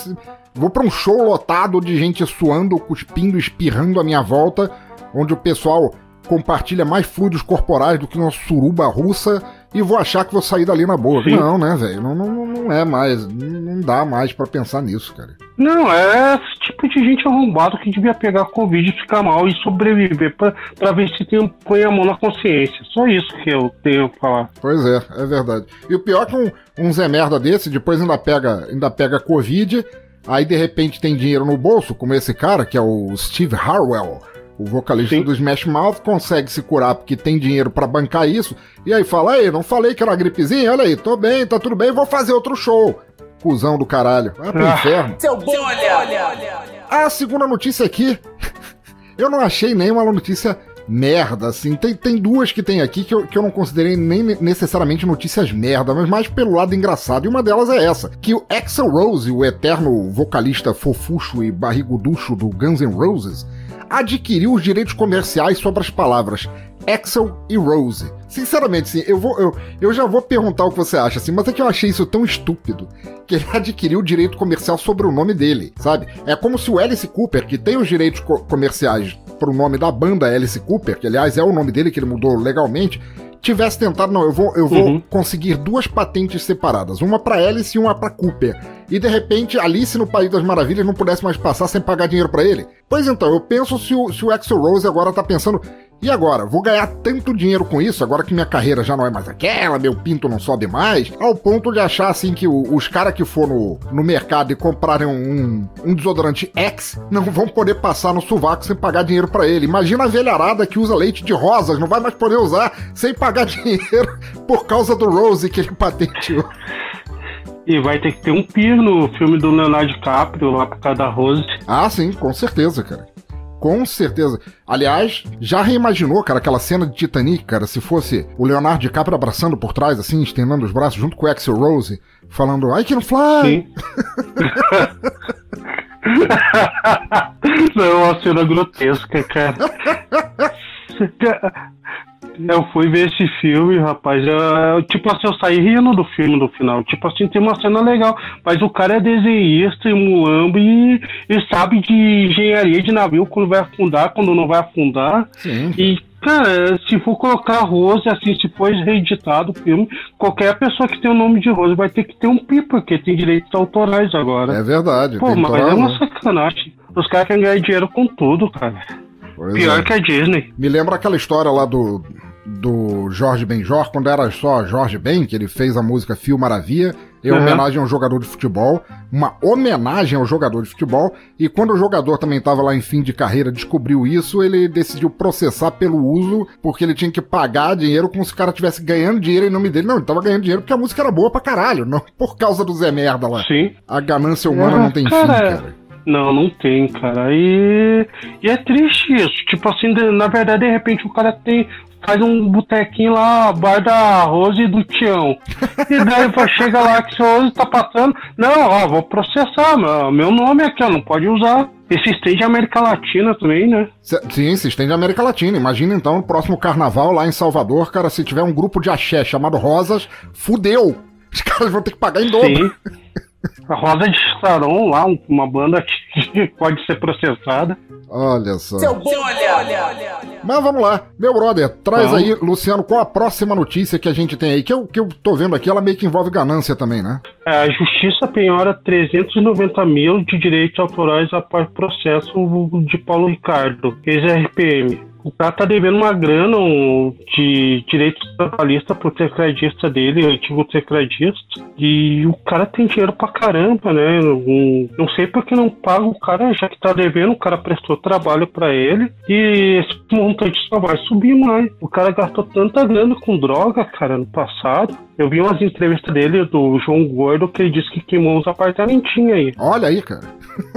Vou pra um show lotado de gente suando, cuspindo, espirrando à minha volta, onde o pessoal compartilha mais fluidos corporais do que uma suruba russa e vou achar que vou sair dali na boa. Sim. Não, né, velho? Não, não, não é mais. Não dá mais pra pensar nisso, cara. Não, é tipo de gente arrombado que devia pegar Covid e ficar mal e sobreviver pra ver se tem, põe a mão na consciência. Só isso que eu tenho a falar. Pois é, é verdade. E o pior é que um, um Zé Merda desse, depois ainda pega, ainda pega Covid, aí de repente tem dinheiro no bolso, como esse cara, que é o Steve Harwell. O vocalista Sim. do Smash Mouth consegue se curar porque tem dinheiro pra bancar isso. E aí fala: Aí, não falei que era uma gripezinha? Olha aí, tô bem, tá tudo bem, vou fazer outro show. Cusão do caralho. Vai pro Ah. inferno. Seu bom olha. A segunda notícia aqui, [LAUGHS] eu não achei nenhuma notícia merda, assim. Tem, tem duas que tem aqui que eu, que eu não considerei nem ne- necessariamente notícias merda, mas mais pelo lado engraçado. E uma delas é essa: que o Axel Rose, o eterno vocalista fofucho e barriguducho do Guns N' Roses, adquiriu os direitos comerciais sobre as palavras Axel e Rose. Sinceramente, sim, eu, vou, eu, eu já vou perguntar o que você acha, assim, mas é que eu achei isso tão estúpido que ele [LAUGHS] adquiriu o direito comercial sobre o nome dele, sabe? É como se o Alice Cooper, que tem os direitos co- comerciais pro nome da banda Alice Cooper, que aliás é o nome dele que ele mudou legalmente, tivesse tentado, não, eu vou, eu vou Uhum. conseguir duas patentes separadas, uma pra Alice e uma pra Cooper. E de repente Alice no País das Maravilhas não pudesse mais passar sem pagar dinheiro pra ele. Pois então, eu penso se o, se o Axel Rose agora tá pensando, e agora? Vou ganhar tanto dinheiro com isso, agora que minha carreira já não é mais aquela, meu pinto não sobe mais, ao ponto de achar assim que o- os caras que for no, no mercado e comprarem um, um desodorante X não vão poder passar no sovaco sem pagar dinheiro pra ele. Imagina a velharada que usa leite de rosas, não vai mais poder usar sem pagar [LAUGHS] dinheiro por causa do Rose que ele patenteou. E vai ter que ter um pir no filme do Leonardo DiCaprio lá por causa da Rose. Ah, sim, com certeza, cara. Com certeza. Aliás, já reimaginou, cara, aquela cena de Titanic, cara, se fosse o Leonardo DiCaprio abraçando por trás, assim, estendendo os braços junto com o Axel Rose, falando I can fly! Sim. [LAUGHS] Não, é uma cena grotesca, cara. [LAUGHS] Eu fui ver esse filme, rapaz. eu- tipo assim, eu saí rindo do filme no final. Tipo assim, tem uma cena legal. Mas o cara é desenhista e mulambo e, e sabe de engenharia de navio quando vai afundar, quando não vai afundar. Sim. E, cara, se for colocar Rose, assim, se for reeditado o filme, qualquer pessoa que tem o nome de Rose vai ter que ter um pi, porque tem direitos autorais agora. É verdade. Pô, tem mas toda é uma razão. sacanagem. Os caras querem ganhar dinheiro com tudo, cara. Pois Pior é. que a Disney. Me lembra aquela história lá do, do Jorge Benjor, quando era só Jorge Ben, que ele fez a música Fio Maravilha, em Uhum. homenagem a um jogador de futebol, uma homenagem ao jogador de futebol, e quando o jogador também estava lá em fim de carreira, descobriu isso, ele decidiu processar pelo uso, porque ele tinha que pagar dinheiro como se o cara estivesse ganhando dinheiro em nome dele. Não, ele tava ganhando dinheiro porque a música era boa pra caralho, não por causa do Zé Merda lá. Sim. A ganância humana Ah, não tem fim, cara, cara. Não, não tem, cara. E, e é triste isso. Tipo assim, na verdade, de repente o cara tem. Faz um botequinho lá, bar da Rose e do Tião. [LAUGHS] E daí chega lá que seu Rose tá passando. Não, ó, vou processar. Meu, meu nome aqui, ó, não pode usar. Esse estende América Latina também, né? Sim, se estende à América Latina. Imagina então no próximo carnaval lá em Salvador, cara, se tiver um grupo de axé chamado Rosas, fudeu! Os caras vão ter que pagar em dobro. Sim. [LAUGHS] A Rosa de Saron lá, um- uma banda que [LAUGHS] pode ser processada. Olha só. Seu bom olha. Mas vamos lá, meu brother, traz Vamos. aí, Luciano, qual a próxima notícia que a gente tem aí? Que eu, que eu tô vendo aqui, ela meio que envolve ganância também, né? É, A justiça penhora 390 mil de direitos autorais após processo de Paulo Ricardo, ex-RPM. O cara tá devendo uma grana de direitos trabalhistas pro tecladista dele, antigo tecladista. E o cara tem dinheiro pra caramba, né? Não, sei por que não paga o cara, já que tá devendo, o cara prestou trabalho pra ele. E esse montante só vai subir mais. O cara gastou tanta grana com droga, cara, no passado. Eu vi umas entrevistas dele, do João Gordo, que ele disse que queimou uns apartamentinhos aí. Olha aí, cara.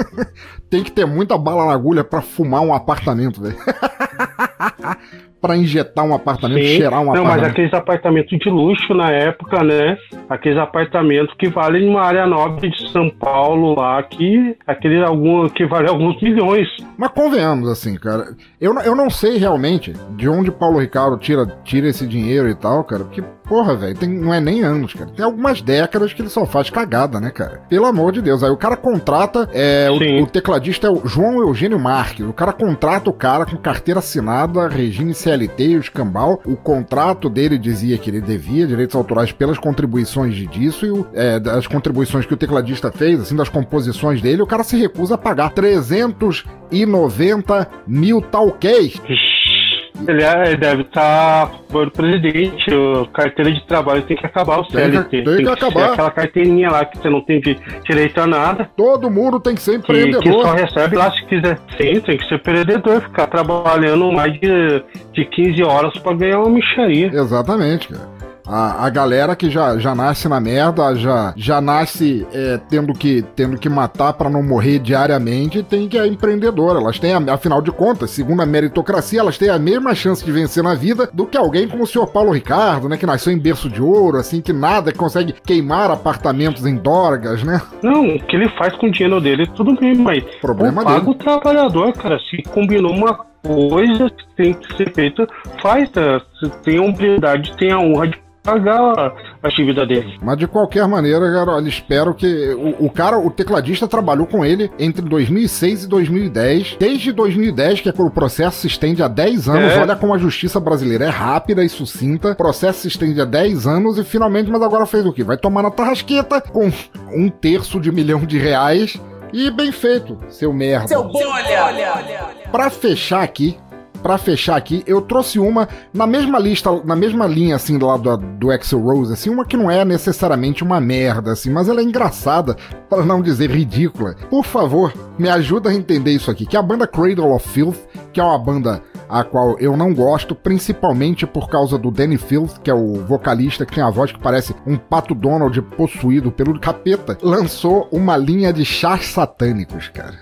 [LAUGHS] Tem que ter muita bala na agulha pra fumar um apartamento, velho. [LAUGHS] [LAUGHS] pra injetar um apartamento, Sim. cheirar um Não, mas apartamento. aqueles apartamentos de luxo na época, né? Aqueles apartamentos que valem numa área nobre de São Paulo lá, que aquele algum que vale alguns milhões. Mas convenhamos, assim, cara. Eu, não- eu não sei realmente de onde Paulo Ricardo tira, tira esse dinheiro e tal, cara. Porque, porra, velho, não é nem anos, cara. Tem algumas décadas que ele só faz cagada, né, cara? Pelo amor de Deus. Aí o cara contrata. É, o, o tecladista é o João Eugênio Marques. O cara contrata o cara com carteira assinada, regime CLT e o escambau. O contrato dele dizia que ele devia direitos autorais pelas contribuições disso e o- é, das contribuições que o tecladista fez, assim, das composições dele, o cara se recusa a pagar 390 mil talquês. Ele, é- ele deve estar por presidente, o carteira de trabalho tem que acabar o Tem que- CLT. tem que acabar. aquela carteirinha lá que você não tem di- direito a nada. Todo mundo tem que ser Que, que empreendedor. só recebe lá se quiser. Sim, tem que ser empreendedor, ficar trabalhando mais de, de 15 horas pra ganhar uma micharia. Exatamente, cara. A, a galera que já, já nasce na merda, já, já nasce é, tendo, que, tendo que matar pra não morrer diariamente, tem que é empreendedora. Elas têm, afinal de contas, segundo a meritocracia, elas têm a mesma chance de vencer na vida do que alguém como o senhor Paulo Ricardo, né? Que nasceu em berço de ouro, assim, que nada, que consegue queimar apartamentos em dorgas, né? Não, o que ele faz com o dinheiro dele, tudo bem, mas Problema pô, paga dele. o trabalhador, cara. Se combinou uma coisa que tem que ser feita, faz, tá? Tem a humildade, tem a honra de pagar a atividade dele. Mas de qualquer maneira, cara, espero que. O, o cara, o tecladista, trabalhou com ele entre 2006 e 2010. Desde 2010, que é quando o processo se estende a 10 anos. É. Olha como a justiça brasileira é rápida e sucinta. O processo se estende a 10 anos e finalmente, mas agora fez o quê? Vai tomar na tarrasqueta com um terço de milhão de reais. E bem feito, seu merda. Seu bolha. Pra fechar aqui, pra fechar aqui, eu trouxe uma na mesma lista, na mesma linha assim do, do Axel Rose, assim, uma que não é necessariamente uma merda assim, mas ela é engraçada, para não dizer ridícula. Por favor, me ajuda a entender isso aqui, que é a banda Cradle of Filth, que é uma banda a qual eu não gosto, principalmente por causa do Danny Filth, que é o vocalista que tem a voz que parece um pato Donald possuído pelo capeta, lançou uma linha de chás satânicos, cara.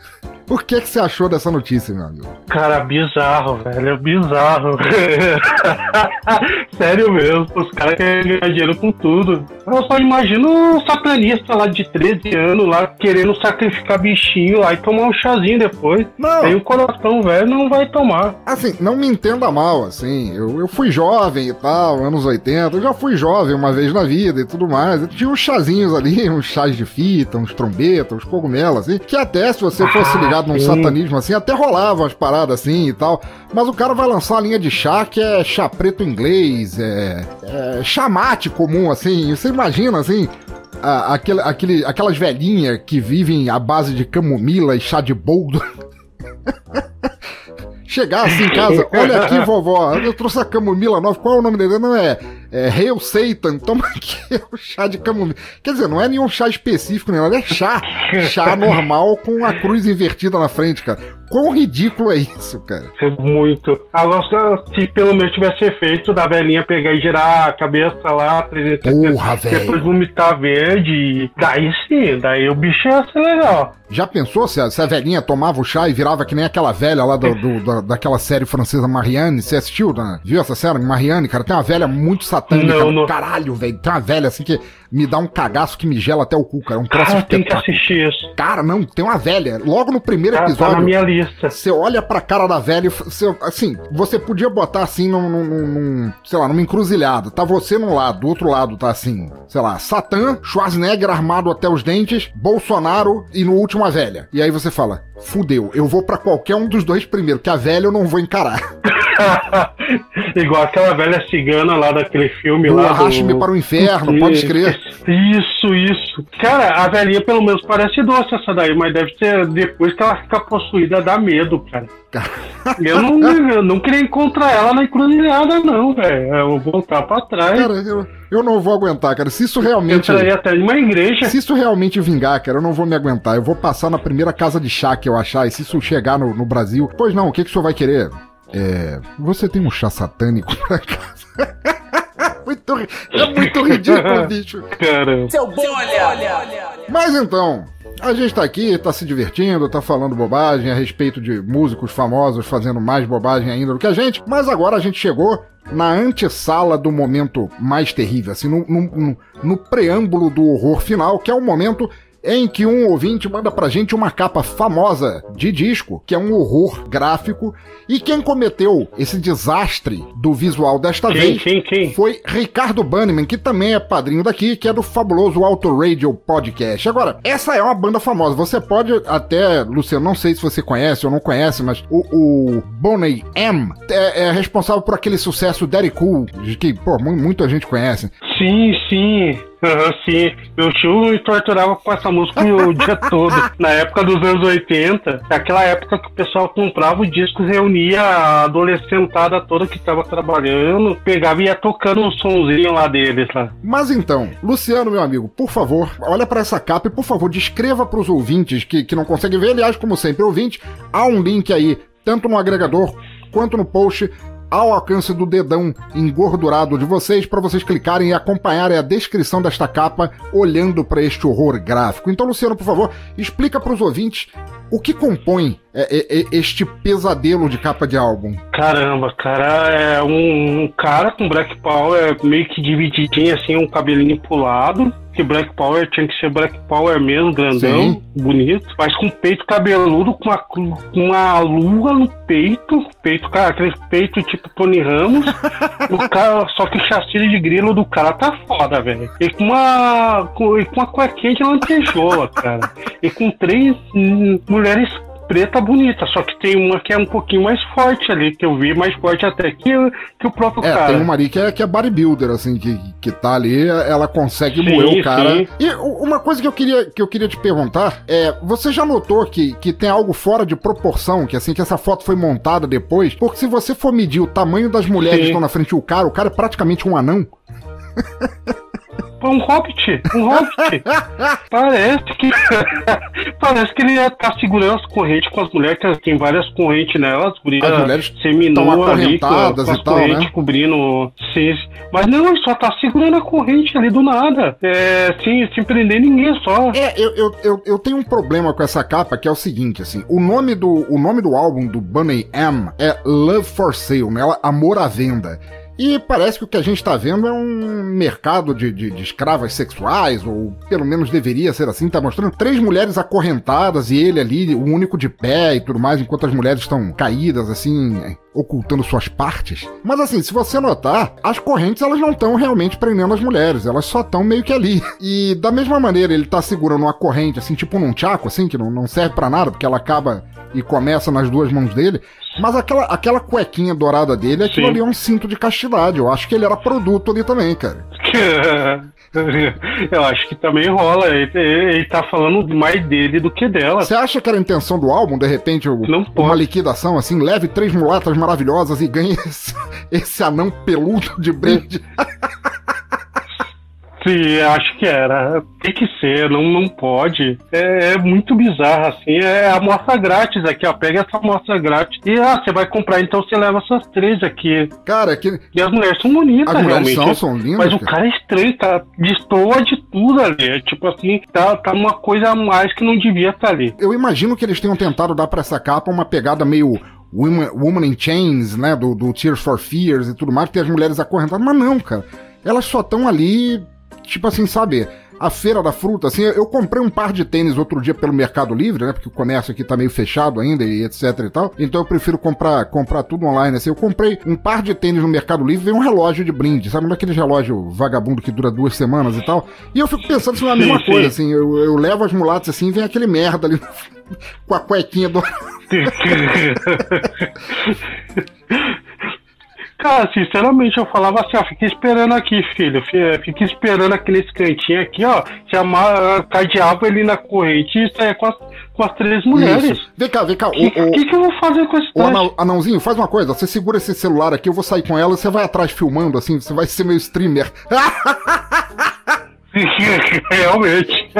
O que, que você achou dessa notícia, meu amigo? Cara, bizarro, velho. É bizarro. [LAUGHS] Sério mesmo, os caras querem ganhar dinheiro com tudo. Eu só imagino um satanista lá de 13 anos lá querendo sacrificar bichinho lá e tomar um chazinho depois. Não. Aí o coração velho não vai tomar. Assim, não me entenda mal, assim, eu, eu fui jovem e tal, anos 80, eu já fui jovem uma vez na vida e tudo mais. Eu tinha uns chazinhos ali, uns chás de fita, uns trombetas, uns cogumelos, assim, que até se você fosse Ah, ligado num sim. satanismo assim, até rolavam as paradas assim e tal. Mas o cara vai lançar a linha de chá que é chá preto inglês, é, é chá mate comum, assim. Você imagina, assim, a- aquele, aquele, aquelas velhinhas que vivem à base de camomila e chá de boldo. [LAUGHS] Chegar assim em casa, olha aqui, vovó, eu trouxe a camomila nova, qual é o nome dele? Não é, é Hail Satan, toma aqui [LAUGHS] o chá de camomila. Quer dizer, não é nenhum chá específico, nem nada, é chá. [LAUGHS] Chá normal com a cruz invertida na frente, cara. Quão ridículo é isso, cara? É muito. Agora, se pelo menos tivesse feito da velhinha pegar e girar a cabeça lá, 360, Porra, velho. depois vomitar verde, daí sim, daí o bicho ia ser legal. Já pensou se a, se a velhinha tomava o chá e virava que nem aquela velha lá do, do- da, daquela série francesa Marianne? Você assistiu? né? Viu essa série? Marianne, cara, tem uma velha muito satânica. Não, não. Caralho, velho. Tem uma velha assim que me dá um cagaço que me gela até o cu, cara. Um troço Ah, tem que assistir isso. Cara, não, tem uma velha. Logo no primeiro Tá, tá episódio. na minha lista. Você olha pra cara da velha e você, assim, você podia botar assim num- num- num, sei lá, numa encruzilhada. Tá você num lado, do outro lado tá assim, sei lá, Satã, Schwarzenegger armado até os dentes, Bolsonaro e no último a velha. E aí você fala, fudeu, eu vou pra qualquer um dos dois primeiro, que a velha eu não vou encarar. [LAUGHS] Igual aquela velha cigana lá daquele filme Do lá. Arraste-me para o Inferno, pode escrever. Isso, isso. Cara, a velhinha pelo menos parece doce essa daí, mas deve ser depois que ela fica possuída, dá medo, cara. [LAUGHS] Eu não, eu não queria encontrar ela na encruzilhada, não, velho. Eu vou voltar pra trás. Cara, eu, eu não vou aguentar, cara. Se isso Eu realmente. entraria até uma igreja. Se isso realmente vingar, cara, eu não vou me aguentar. Eu vou passar na primeira casa de chá que eu achar. E se isso chegar no, no Brasil. Pois não, o que, que o senhor vai querer? É. Você tem um chá satânico [LAUGHS] pra casa? muito, ri- é muito ridículo, [LAUGHS] bicho. Caramba. Seu bolha. Mas então, a gente tá aqui, tá se divertindo, tá falando bobagem a respeito de músicos famosos fazendo mais bobagem ainda do que a gente, mas agora a gente chegou na antessala do momento mais terrível, assim, no, no- no- no preâmbulo do horror final, que é o momento em que um ouvinte manda pra gente uma capa famosa de disco, que é um horror gráfico, e quem cometeu esse desastre do visual desta Quem, vez quem, quem? foi Ricardo Banniman, que também é padrinho daqui, que é do fabuloso Auto Radio Podcast. Agora, essa é uma banda famosa. Você pode até, Luciano, não sei se você conhece ou não conhece, mas o, o Boney M é, é responsável por aquele sucesso Daddy Cool, que, pô, mu- muita gente conhece. Sim, sim. Aham, sim. Meu tio me torturava com essa música o [LAUGHS] dia todo. Na época dos anos 80, aquela época que o pessoal comprava o disco, reunia a adolescentada toda que tava trabalhando, pegava e ia tocando um sonzinho lá deles lá. Mas então, Luciano, meu amigo, por favor, olha para essa capa e, por favor, descreva para os ouvintes que, que não conseguem ver. Aliás, como sempre, ouvinte, há um link aí, tanto no agregador quanto no post, ao alcance do dedão engordurado de vocês para vocês clicarem e acompanharem a descrição desta capa olhando para este horror gráfico. Então, Luciano, por favor, explica para os ouvintes o que compõe é, é, é, este pesadelo de capa de álbum. Caramba, cara, é um, um cara com Black Power meio que divididinho assim, um cabelinho pro lado que Black Power tinha que ser Black Power mesmo, grandão, Sim. bonito, mas com peito cabeludo, com uma, com uma lua no peito, peito, cara, aquele peito tipo Tony Ramos, [LAUGHS] o cara, só que o chassi de grilo do cara tá foda, velho. E com uma, com, e com uma cuequinha de lantejola, cara. E com três hum, mulheres preta bonita, só que tem uma que é um pouquinho mais forte ali, que eu vi mais forte até que, que o próprio é, cara. tem uma ali que é, que é bodybuilder, assim, que, que tá ali, ela consegue sim, moer o cara. Sim. E uma coisa que eu, queria, que eu queria te perguntar é, você já notou que, que tem algo fora de proporção, que assim, que essa foto foi montada depois? Porque se você for medir o tamanho das mulheres sim. que estão na frente do cara, o cara é praticamente um anão. [LAUGHS] um hobbit, um hobbit. [LAUGHS] Parece que [LAUGHS] parece que ele tá segurando as correntes com as mulheres, que tem várias correntes nelas, as mulheres seminua ali com, com as tal, correntes né? cobrindo. Sim, mas não, ele só tá segurando a corrente ali do nada. É, sem, sem prender ninguém só. É, eu, eu, eu, eu, tenho um problema com essa capa que é o seguinte, assim, o nome do, o nome do álbum do Bunny M é Love for Sale, né? Amor à venda. E parece que o que a gente está vendo é um mercado de, de, de, escravas sexuais, ou pelo menos deveria ser assim. Tá mostrando três mulheres acorrentadas e ele ali, o único de pé e tudo mais, enquanto as mulheres estão caídas, assim, ocultando suas partes. Mas assim, se você notar, as correntes elas não estão realmente prendendo as mulheres, elas só estão meio que ali. [LAUGHS] E da mesma maneira, ele tá segurando uma corrente, assim, tipo num tchaco, assim, que não, não serve para nada, porque ela acaba e começa nas duas mãos dele. Mas aquela, aquela cuequinha dourada dele, aquilo Sim. ali é um cinto de castidade. Eu acho que ele era produto ali também, cara. [LAUGHS] Eu acho que também rola. Ele, ele tá falando mais dele do que dela. Você acha que era a intenção do álbum, de repente, Não uma liquidação assim? Leve três mulatas maravilhosas e ganhe [LAUGHS] esse, esse anão peludo de brinde. [LAUGHS] Sim, acho que era. Tem que ser, não, não pode. É, é, muito bizarro, assim. É a amostra grátis aqui, ó. Pega essa amostra grátis. E, ah, você vai comprar, então você leva essas três aqui. Cara, que... E as mulheres são bonitas, as realmente. São, são lindas. Mas cara. o cara é estranho, tá? Destoa de tudo ali. É, tipo assim, tá, tá uma coisa a mais que não devia estar tá ali. Eu imagino que eles tenham tentado dar pra essa capa uma pegada meio Woman, Woman in Chains, né? Do, do Tears for Fears e tudo mais, que tem as mulheres acorrentadas. Mas não, cara. Elas só estão ali tipo assim, sabe? A feira da fruta, assim, eu comprei um par de tênis outro dia pelo Mercado Livre, né? Porque o comércio aqui tá meio fechado ainda e etc e tal. Então eu prefiro comprar, comprar tudo online, assim. Eu comprei um par de tênis no Mercado Livre e um relógio de brinde, sabe? Daquele relógio vagabundo que dura duas semanas e tal. E eu fico pensando assim, é a mesma sim, [LAUGHS] coisa, assim. Eu, eu levo as mulatas assim e vem aquele merda ali [LAUGHS] com a cuequinha do. [LAUGHS] Cara, sinceramente, eu falava assim, ó, fica esperando aqui, filho. Fica esperando aquele cantinho aqui, ó. Se amar, cadeava ele na corrente e saia com as, com as três mulheres. Isso. Vem cá, vem cá. O que, que, que, eu vou fazer com esse O anão, anãozinho, faz uma coisa. Você segura esse celular aqui, eu vou sair com ela, você vai atrás filmando, assim, você vai ser meu streamer. [LAUGHS] [LAUGHS] Realmente.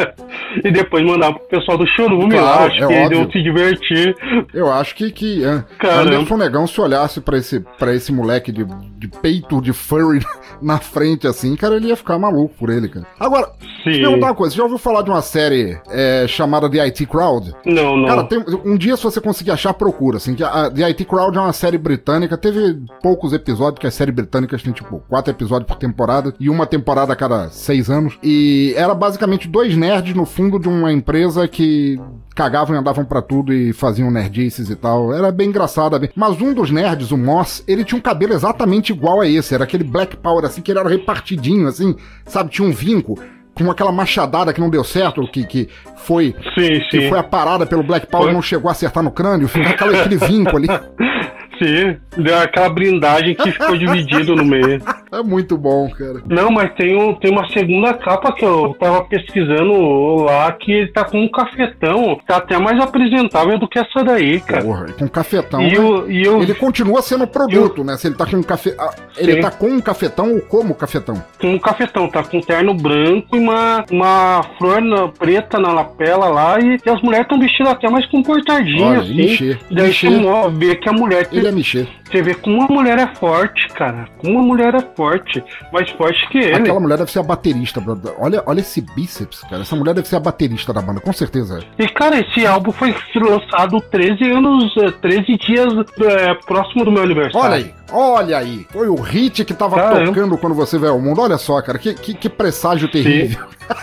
E depois mandar pro pessoal do Chorume claro, lá, acho é que óbvio. eles se divertir. Eu acho que, que é. Anderson Negão, se olhasse pra esse, pra esse moleque de, de peito de furry [LAUGHS] na frente assim, cara, ele ia ficar maluco por ele, cara. Agora, Sim. perguntar uma coisa, você já ouviu falar de uma série é, chamada The IT Crowd? Não, não. Cara, tem, um dia se você conseguir achar, procura, assim, que a, The IT Crowd é uma série britânica, teve poucos episódios, porque as séries britânicas têm, tipo, quatro episódios por temporada, e uma temporada a cada seis anos, e era basicamente dois nerds no fundo de uma empresa que cagavam e andavam para tudo e faziam nerdices e tal. Era bem engraçado. Mas um dos nerds, o Moss, ele tinha um cabelo exatamente igual a esse. Era aquele Black Power assim, que ele era repartidinho, assim, sabe? Tinha um vinco com aquela machadada que não deu certo, que, que foi sim, que sim. foi a parada pelo Black Power e não chegou a acertar no crânio, ficou aquele vinco ali. [LAUGHS] Sim, deu aquela blindagem que ficou [LAUGHS] dividido no meio. É muito bom, cara. Não, mas tem, um, tem uma segunda capa que eu tava pesquisando lá que ele tá com um cafetão. Tá até mais apresentável do que essa daí, cara. Porra, com cafetão. E né? o- e o- Ele continua sendo produto, né? Se ele tá com um café. Ele Sim. tá com um cafetão ou como cafetão? Com um cafetão, tá com um terno branco e uma, uma flor na- preta na lapela lá. E, e as mulheres estão vestidas até mais comportadinhas, Olha, assim. Daí você mo- vê que a mulher. Ele é Michê. Você vê como uma mulher é forte, cara. Como uma mulher é forte. Mais forte que ele. Aquela mulher deve ser a baterista. brother. Olha, olha esse bíceps, cara. Essa mulher deve ser a baterista da banda, com certeza é. E, cara, esse álbum foi lançado 13 anos, eh, 13 dias eh, próximo do meu aniversário. Olha aí, olha aí. Foi o hit que tava Caramba. tocando quando você veio ao mundo. Olha só, cara, que, que, que presságio terrível. [LAUGHS]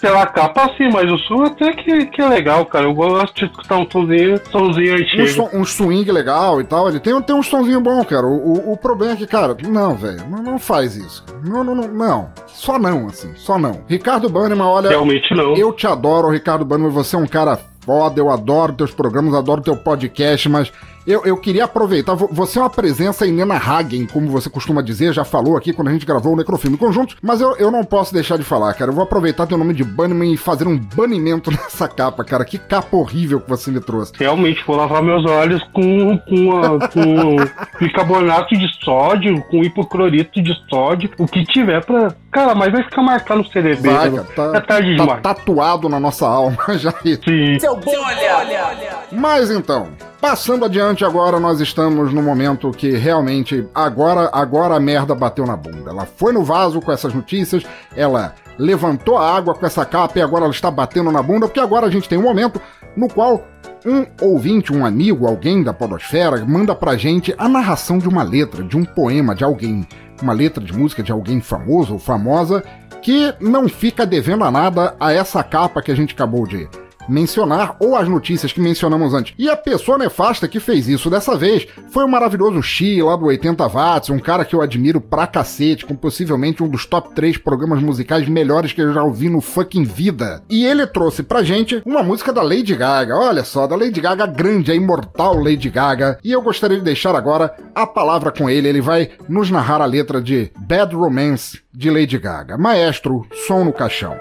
Pela capa, sim, mas o som até que, que é legal, cara. Eu gosto de escutar um somzinho Um, antigo. som- um swing legal e tal. Ele tem, tem um sonzinho bom, cara. O, o, o problema é que, cara, não, velho, não, não faz isso. Não, não, não, não. Só não, assim, só não. Ricardo Bannerman, olha. Realmente não. Eu te adoro, Ricardo Bannerman. Você é um cara foda, eu adoro teus programas, adoro teu podcast, mas eu, eu queria aproveitar. vo- Você é uma presença Nena Hagen, como você costuma dizer, já falou aqui quando a gente gravou o Necrofilme Conjunto, mas eu, eu não posso deixar de falar, cara. Eu vou aproveitar teu nome de Bannerman e fazer um banimento [LAUGHS] nessa capa, cara. Que capa horrível que você me trouxe. Realmente, vou lavar meus olhos com, com, a- com [LAUGHS] bicarbonato de sódio, com hipoclorito de sódio, o que tiver pra. Cara, mas vai ficar marcado no CDB. Vai, né? cara, tá, é tarde tá demais. tatuado na nossa alma [LAUGHS] já isso. Sim. Seu bolha. Mas então, passando adiante agora, nós estamos no momento que realmente agora, agora a merda bateu na bunda. Ela foi no vaso com essas notícias, ela levantou a água com essa capa e agora ela está batendo na bunda, porque agora a gente tem um momento no qual um ouvinte, um amigo, alguém da podosfera manda pra gente a narração de uma letra, de um poema de alguém, uma letra de música de alguém famoso ou famosa que não fica devendo a nada a essa capa que a gente acabou de mencionar ou as notícias que mencionamos antes. E a pessoa nefasta que fez isso dessa vez foi o maravilhoso Xi lá do 80 Watts, um cara que eu admiro pra cacete, com possivelmente um dos top 3 programas musicais melhores que eu já ouvi no fucking vida. E ele trouxe pra gente uma música da Lady Gaga, olha só, da Lady Gaga grande, a imortal Lady Gaga. E eu gostaria de deixar agora a palavra com ele, ele vai nos narrar a letra de Bad Romance de Lady Gaga. Maestro, som no caixão.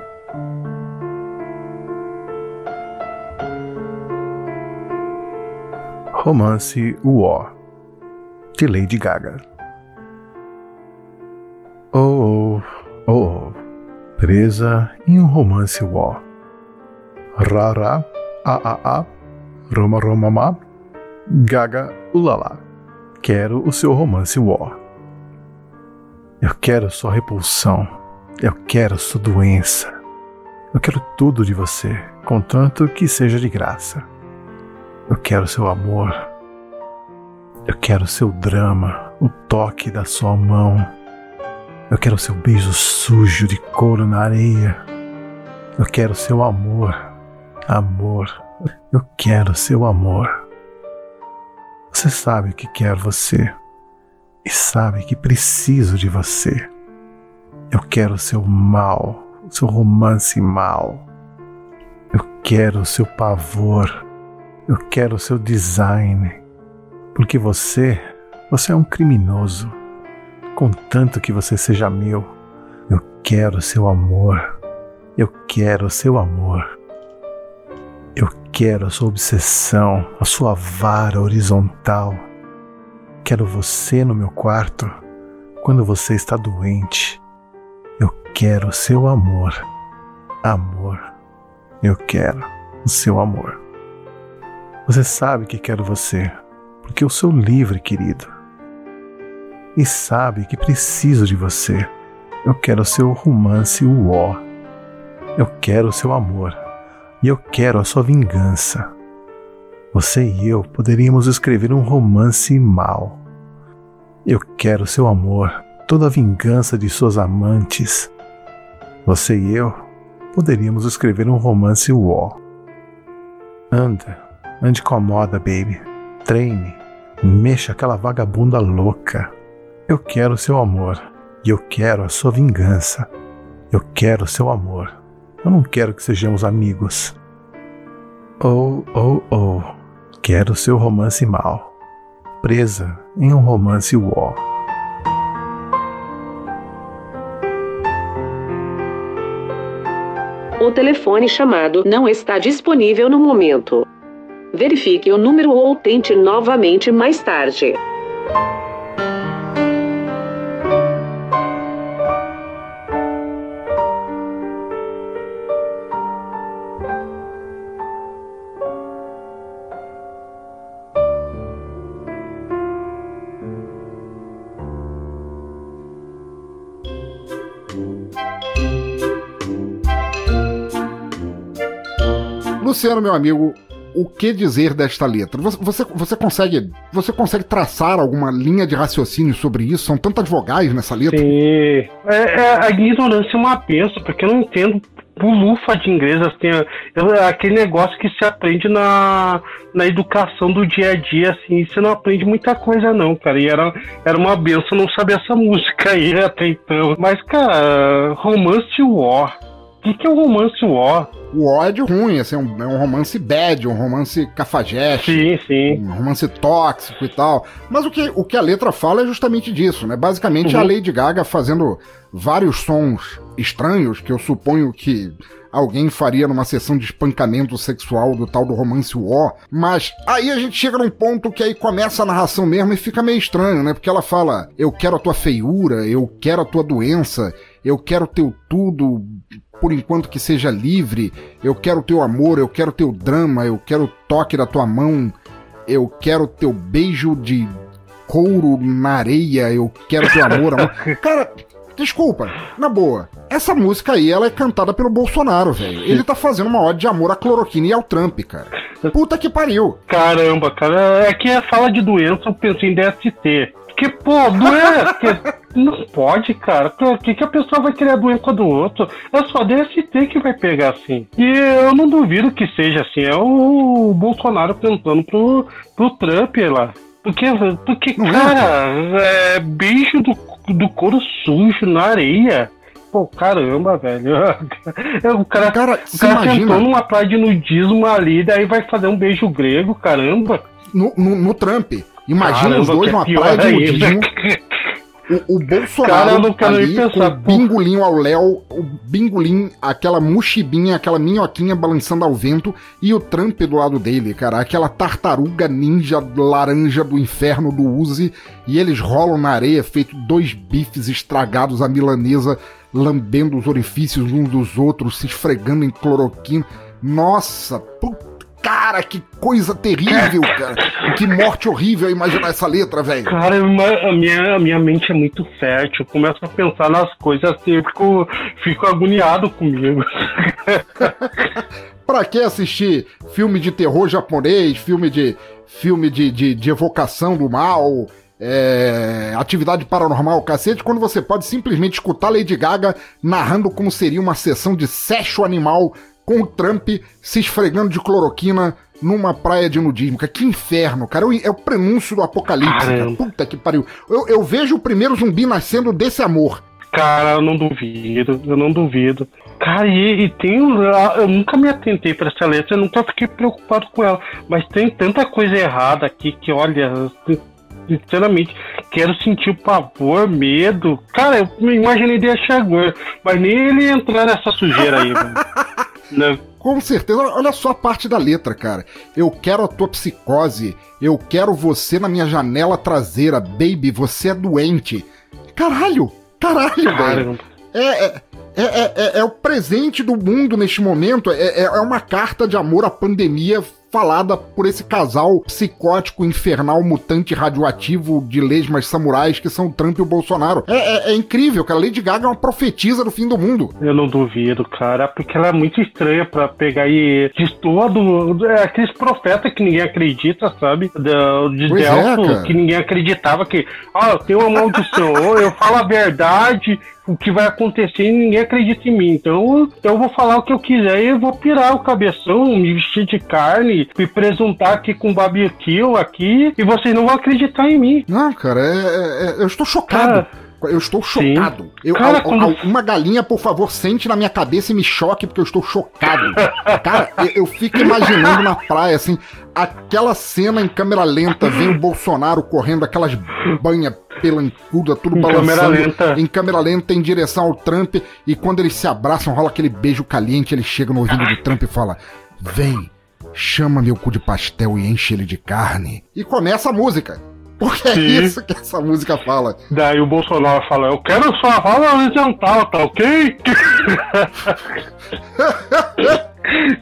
Romance War de Lady Gaga. Oh, oh, oh, presa em um romance war. Rara, a a a, Roma Roma ma, Gaga ulala. Quero o seu romance war. Eu quero sua repulsão. Eu quero sua doença. Eu quero tudo de você, contanto que seja de graça. Eu quero seu amor. Eu quero seu drama, o toque da sua mão. Eu quero seu beijo sujo de couro na areia. Eu quero seu amor, amor. Eu quero seu amor. Você sabe que quero você e sabe que preciso de você. Eu quero seu mal, seu romance mal. Eu quero seu pavor. Eu quero seu design. Porque você, você é um criminoso. Contanto que você seja meu, eu quero seu amor. Eu quero seu amor. Eu quero a sua obsessão, a sua vara horizontal. Quero você no meu quarto quando você está doente. Eu quero seu amor. Amor. Eu quero o seu amor. Você sabe que quero você, porque eu sou livre, querido. E sabe que preciso de você. Eu quero seu romance uó. Eu quero o seu amor. E eu quero a sua vingança. Você e eu poderíamos escrever um romance mal. Eu quero seu amor, toda a vingança de suas amantes. Você e eu poderíamos escrever um romance uó. Anda, Ande com a moda, baby. Treine. Mexa aquela vagabunda louca. Eu quero seu amor. E eu quero a sua vingança. Eu quero seu amor. Eu não quero que sejamos amigos. Oh, oh, oh. Quero seu romance mal. Presa em um romance war O telefone chamado não está disponível no momento. Verifique o número ou tente novamente mais tarde. Luciano, meu amigo, o que dizer desta letra? Você, você, você, consegue você consegue traçar alguma linha de raciocínio sobre isso? São tantas vogais nessa letra. Sim. É, é, a ignorância é uma benção, porque eu não entendo bulufa de inglês, assim, é, é aquele negócio que se aprende na, na educação do dia a dia, assim, você não aprende muita coisa não, cara, e era, era uma benção não saber essa música aí até então. Mas, cara, Romance War, que, que é o Romance War? o ódio ruim, assim, é um, é um romance bad, um romance cafajeste. Sim, sim. Um romance tóxico e tal. Mas o que, o que a letra fala é justamente disso, né? Basicamente uhum. a Lady Gaga fazendo vários sons estranhos, que eu suponho que alguém faria numa sessão de espancamento sexual do tal do romance War. Mas aí a gente chega num ponto que aí começa a narração mesmo e fica meio estranho, né? Porque ela fala: Eu quero a tua feiura, eu quero a tua doença, eu quero teu tudo, por enquanto que seja livre. Eu quero teu amor, eu quero teu drama, eu quero o toque da tua mão, eu quero teu beijo de couro na areia, eu quero teu amor. amor. [LAUGHS] Cara, desculpa, na boa. Essa música aí, ela é cantada pelo Bolsonaro, velho. Ele tá fazendo uma ode de amor à cloroquina e ao Trump, cara. Puta que pariu. Caramba, cara. É que a fala de doença, eu pensei em DST. Porque, pô, doença. Não pode, cara. O que, que a pessoa vai querer a doença do outro? É só DST que vai pegar assim. E eu não duvido que seja assim. É o Bolsonaro tentando pro, pro Trump lá. Porque, porque cara, é beijo do, do couro sujo na areia. Pô, caramba, velho. [LAUGHS] O cara, cara, o cara sentou numa praia de nudismo ali, daí vai fazer um beijo grego, caramba. No, no, no Trump. Imagina caramba, os dois numa praia de nudismo. O, o Bolsonaro Cara, ali, com o bingolinho ao léu, o bingolim, aquela mochibinha, aquela minhoquinha balançando ao vento, e o Trump do lado dele, cara, aquela tartaruga ninja laranja do inferno do Uzi, e eles rolam na areia, feito dois bifes estragados à milanesa, lambendo os orifícios uns dos outros, se esfregando em cloroquina. Nossa, puta Cara, que coisa terrível, [LAUGHS] cara. Que morte horrível imaginar essa letra, velho. Cara, a minha, a minha mente é muito fértil. Eu começo a pensar nas coisas assim, eu fico, fico agoniado comigo. [LAUGHS] pra que assistir filme de terror japonês, filme de, filme de, de, de evocação do mal, é, atividade paranormal, cacete, quando você pode simplesmente escutar Lady Gaga narrando como seria uma sessão de sexo animal com o Trump se esfregando de cloroquina numa praia de nudismo. Cara, que inferno, cara. É o prenúncio do apocalipse, cara. Puta que pariu. Eu, eu vejo o primeiro zumbi nascendo desse amor. Cara, eu não duvido, eu não duvido. Cara, e, e tem. Eu nunca me atentei para essa letra, eu nunca fiquei preocupado com ela. Mas tem tanta coisa errada aqui que, olha, sinceramente, quero sentir pavor, medo. Cara, eu me imaginei de achar mas nem ele entrar nessa sujeira aí, mano. [LAUGHS] Não. Com certeza, olha só a parte da letra, cara. Eu quero a tua psicose, eu quero você na minha janela traseira, baby, você é doente. Caralho, caralho, velho. É, é, é, é, é, o presente do mundo neste momento, é, é uma carta de amor à pandemia falada por esse casal psicótico, infernal, mutante radioativo de lesmas samurais que são o Trump e o Bolsonaro. É, é, é incrível, cara. Lady Gaga é uma profetisa do fim do mundo. Eu não duvido, cara, porque ela é muito estranha para pegar e destoa do. É, aqueles profetas que ninguém acredita, sabe? De, de Delfo, é, que ninguém acreditava que, ah, eu tenho uma maldição, [LAUGHS] eu falo a verdade o que vai acontecer e ninguém acredita em mim. Então eu vou falar o que eu quiser e eu vou pirar o cabeção, me vestir de carne, me presuntar aqui com barbecue aqui e vocês não vão acreditar em mim. Não, cara, é, é, é eu estou chocado. Cara, Eu estou chocado. Eu, Cara, al- quando- al- uma galinha, por favor, sente na minha cabeça e me choque, porque eu estou chocado. Cara, eu, eu fico imaginando na praia, assim, aquela cena em câmera lenta, vem o Bolsonaro correndo, aquelas banhas pelancuda, tudo Em balançando. câmera lenta. Em câmera lenta, em direção ao Trump, e quando eles se abraçam, rola aquele beijo caliente, ele chega no ouvido do Trump e fala: Vem, chama meu cu de pastel e enche ele de carne. E começa a música. Porque é Sim. isso que essa música fala. Daí o Bolsonaro fala, eu quero sua rola horizontal, tá ok? [LAUGHS]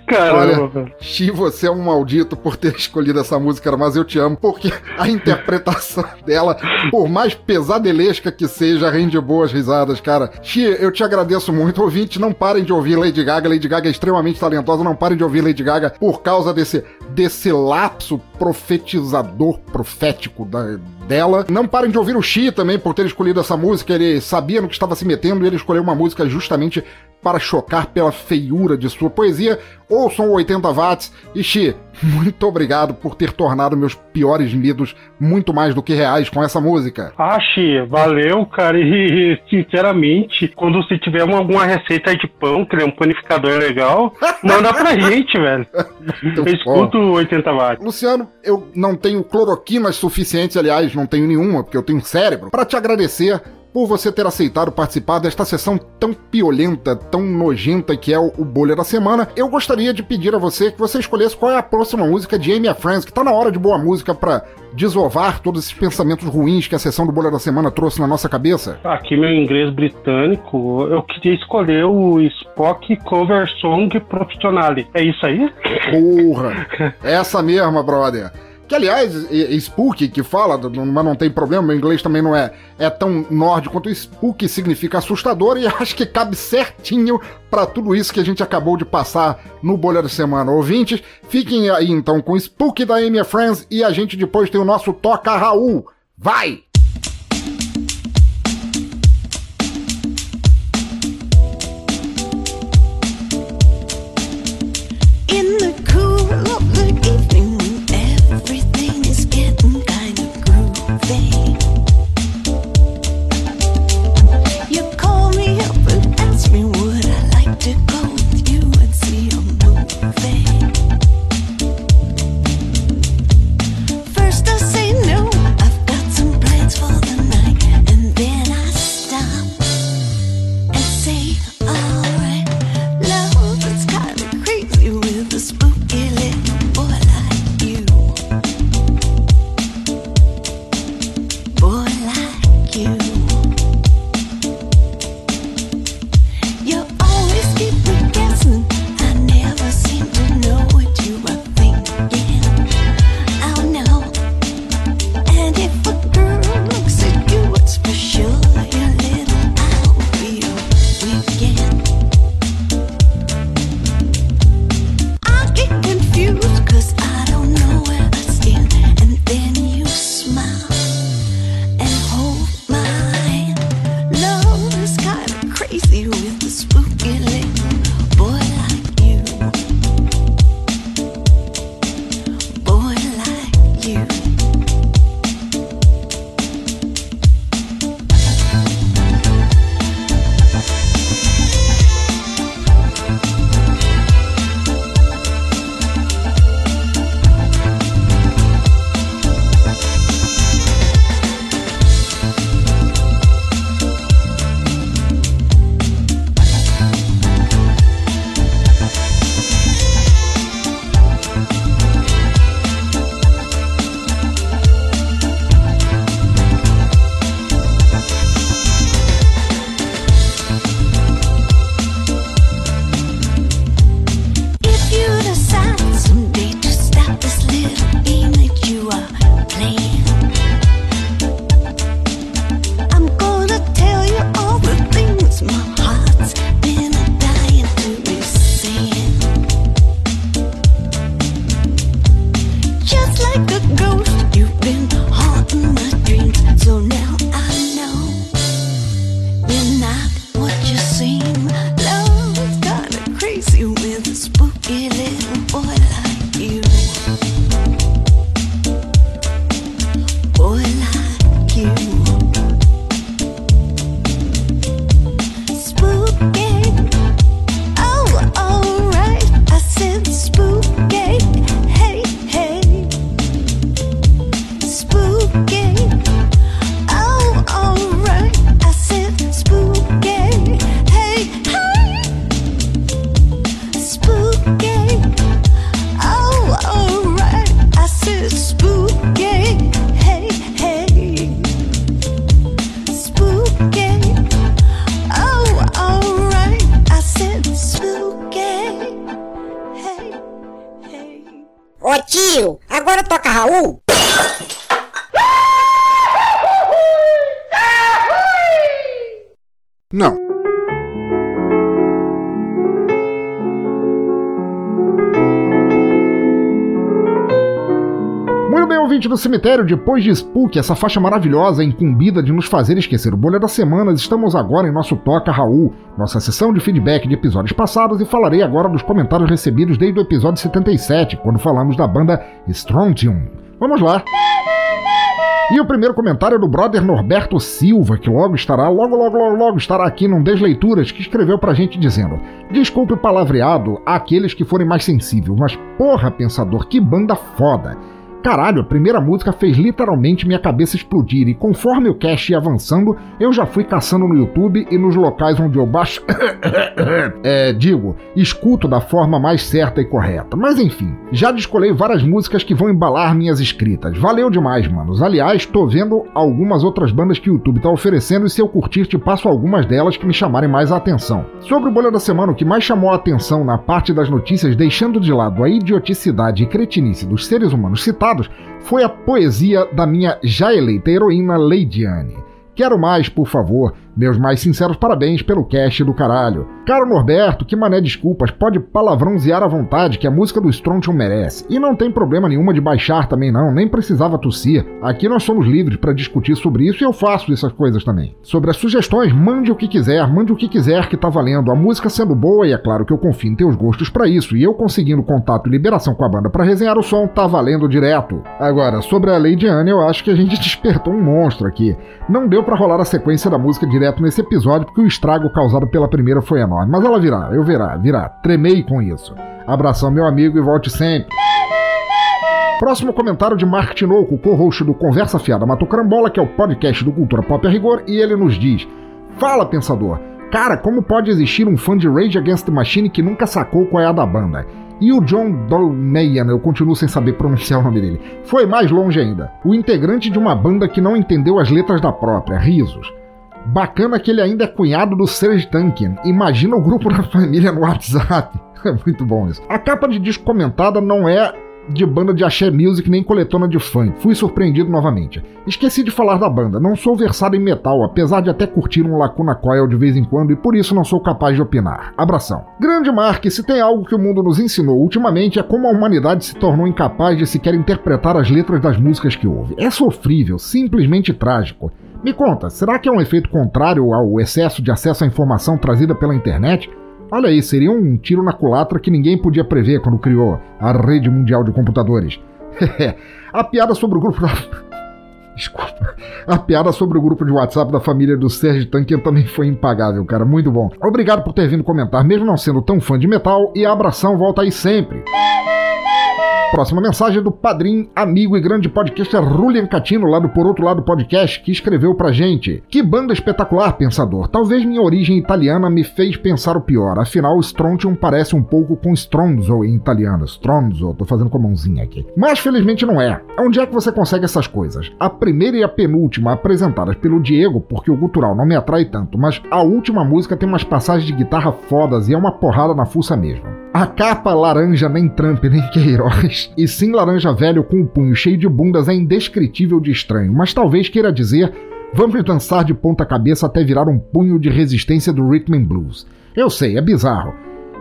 Caramba, Olha. Xi, você é um maldito por ter escolhido essa música, mas eu te amo, porque a interpretação [LAUGHS] dela, por mais pesadelesca que seja, rende boas risadas, cara. Xi, eu te agradeço muito. Ouvintes, não parem de ouvir Lady Gaga. Lady Gaga é extremamente talentosa, não parem de ouvir Lady Gaga por causa desse, desse lapso profetizador, profético da, dela. Não parem de ouvir o Xi também por ter escolhido essa música. Ele sabia no que estava se metendo e ele escolheu uma música justamente para chocar pela feiura de sua poesia. Ouçam o 80 watts e Xi, muito obrigado por ter tornado meus piores medos muito mais do que reais com essa música. Ah, Xi, valeu, cara. E, sinceramente, quando você tiver uma- alguma receita de pão, que é um panificador legal, [LAUGHS] manda pra gente, velho. Eu escuto 80 watts. Luciano, eu não tenho cloroquinas suficientes, aliás, não tenho nenhuma, porque eu tenho um cérebro, para te agradecer por você ter aceitado participar desta sessão tão piolenta, tão nojenta que é o, o Bolha da Semana. Eu gostaria de pedir a você que você escolhesse qual é a próxima música de Amy Friends, que tá na hora de boa música para desovar todos esses pensamentos ruins que a sessão do Bolha da Semana trouxe na nossa cabeça. Aqui meu inglês britânico, eu queria escolher o Spock Cover Song Professionale. É isso aí? Porra! [LAUGHS] Essa mesma, brother. Que, aliás, Spook, que fala, mas não tem problema, meu inglês também não é, é tão nórdico quanto Spook significa assustador, e [LAUGHS] acho que cabe certinho pra tudo isso que a gente acabou de passar no Bolha da Semana. Ouvintes, fiquem aí então com Spook da Amy Friends e a gente depois tem o nosso Toca Raul. Vai! Cemitério, depois de Spook, essa faixa maravilhosa incumbida de nos fazer esquecer o bolha das semanas, estamos agora em nosso Toca Raul, nossa sessão de feedback de episódios passados, e falarei agora dos comentários recebidos desde o episódio 77, quando falamos da banda Strontium. Vamos lá! E o primeiro comentário é do brother Norberto Silva, que logo estará, logo, logo, logo, logo estará aqui num Desleituras, que escreveu pra gente dizendo: Desculpe o palavreado àqueles que forem mais sensíveis, mas porra, pensador, que banda foda! Caralho, a primeira música fez literalmente minha cabeça explodir e conforme o cast ia avançando, eu já fui caçando no YouTube e nos locais onde eu baixo. [COUGHS] é, digo, escuto da forma mais certa e correta. Mas enfim, já descolei várias músicas que vão embalar minhas escritas. Valeu demais, manos. Aliás, tô vendo algumas outras bandas que o YouTube tá oferecendo e se eu curtir, te passo algumas delas que me chamarem mais a atenção. Sobre o Bolha da Semana, o que mais chamou a atenção na parte das notícias, deixando de lado a idioticidade e cretinice dos seres humanos citados, foi a poesia da minha já eleita heroína Leidiane. Quero mais, por favor. Meus mais sinceros parabéns pelo cast do caralho. Caro Norberto, que mané desculpas, pode palavrãozear à vontade que a música do Strontium merece. E não tem problema nenhuma de baixar também não, nem precisava tossir. Aqui nós somos livres para discutir sobre isso e eu faço essas coisas também. Sobre as sugestões, mande o que quiser, mande o que quiser que tá valendo. A música sendo boa e é claro que eu confio em teus gostos para isso. E eu conseguindo contato e liberação com a banda para resenhar o som, tá valendo direto. Agora, sobre a Lady Anne, eu acho que a gente [LAUGHS] despertou um monstro aqui. Não deu para rolar a sequência da música direto nesse episódio, porque o estrago causado pela primeira foi enorme. Mas ela virá, eu verá, virá. Tremei com isso. Abração, meu amigo, e volte sempre. Próximo comentário de Mark Tinoco, co-host do Conversa Fiada Mato Carambola, que é o podcast do Cultura Pop a Rigor, e ele nos diz: Fala, pensador! Cara, como pode existir um fã de Rage Against the Machine que nunca sacou qual é a da banda? E o John Dolmayan, eu continuo sem saber pronunciar o nome dele, foi mais longe ainda. O integrante de uma banda que não entendeu as letras da própria, risos. Bacana que ele ainda é cunhado do Serge Tankian. Imagina o grupo [LAUGHS] da família no WhatsApp. É [LAUGHS] muito bom isso. A capa de disco comentada não é de banda de axé music nem coletona de funk. Fui surpreendido novamente. Esqueci de falar da banda. Não sou versado em metal, apesar de até curtir um Lacuna Coil de vez em quando e por isso não sou capaz de opinar. Abração. Grande Mark, se tem algo que o mundo nos ensinou ultimamente é como a humanidade se tornou incapaz de sequer interpretar as letras das músicas que ouve. É sofrível, simplesmente trágico. Me conta, será que é um efeito contrário ao excesso de acesso à informação trazida pela internet? Olha aí, seria um tiro na culatra que ninguém podia prever quando criou a rede mundial de computadores. [LAUGHS] a piada sobre o grupo. [LAUGHS] Desculpa. A piada sobre o grupo de WhatsApp da família do Sérgio Tankian também foi impagável, cara. Muito bom. Obrigado por ter vindo comentar, mesmo não sendo tão fã de metal, e abração, volta aí sempre. Próxima mensagem é do padrinho, amigo e grande podcaster Rulian Catino, lá do Por Outro Lado Podcast, que escreveu pra gente. Que banda espetacular, pensador. Talvez minha origem italiana me fez pensar o pior. Afinal, Strontium parece um pouco com Stronzo em italiano. Stronzo, tô fazendo com a mãozinha aqui. Mas felizmente não é. Onde é que você consegue essas coisas? A primeira e a penúltima apresentadas pelo Diego, porque o gutural não me atrai tanto, mas a última música tem umas passagens de guitarra fodas e é uma porrada na fuça mesmo. A capa laranja nem Trump nem [LAUGHS] Queiroz, e sim laranja velho com o punho cheio de bundas é indescritível de estranho, mas talvez queira dizer vamos dançar de ponta cabeça até virar um punho de resistência do Rhythm and Blues. Eu sei, é bizarro,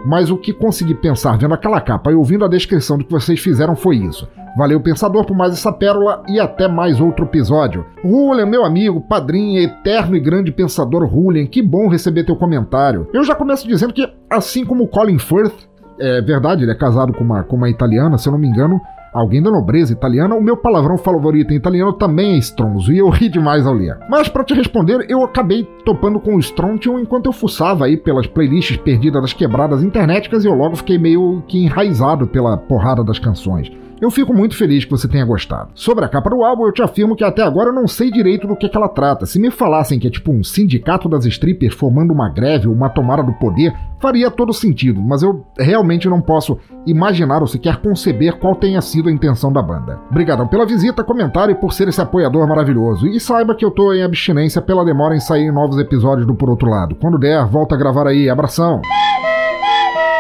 mas o que consegui pensar vendo aquela capa e ouvindo a descrição do que vocês fizeram foi isso. Valeu, pensador, por mais essa pérola e até mais outro episódio. Julian, meu amigo, padrinho, eterno e grande pensador Julian, que bom receber teu comentário. Eu já começo dizendo que, assim como Colin Firth, é verdade, ele é casado com uma, com uma italiana, se eu não me engano, alguém da nobreza italiana. O meu palavrão favorito em italiano também é stronzo, e eu ri demais ao ler. Mas para te responder, eu acabei topando com o Strontium enquanto eu fuçava aí pelas playlists perdidas das quebradas internéticas e eu logo fiquei meio que enraizado pela porrada das canções. Eu fico muito feliz que você tenha gostado. Sobre a capa do álbum, eu te afirmo que até agora eu não sei direito do que, que ela trata. Se me falassem que é tipo um sindicato das strippers formando uma greve ou uma tomada do poder, faria todo sentido, mas eu realmente não posso imaginar ou sequer conceber qual tenha sido a intenção da banda. Obrigadão pela visita, comentário e por ser esse apoiador maravilhoso. E saiba que eu tô em abstinência pela demora em sair novos episódios do Por Outro Lado. Quando der, volta a gravar aí. Abração!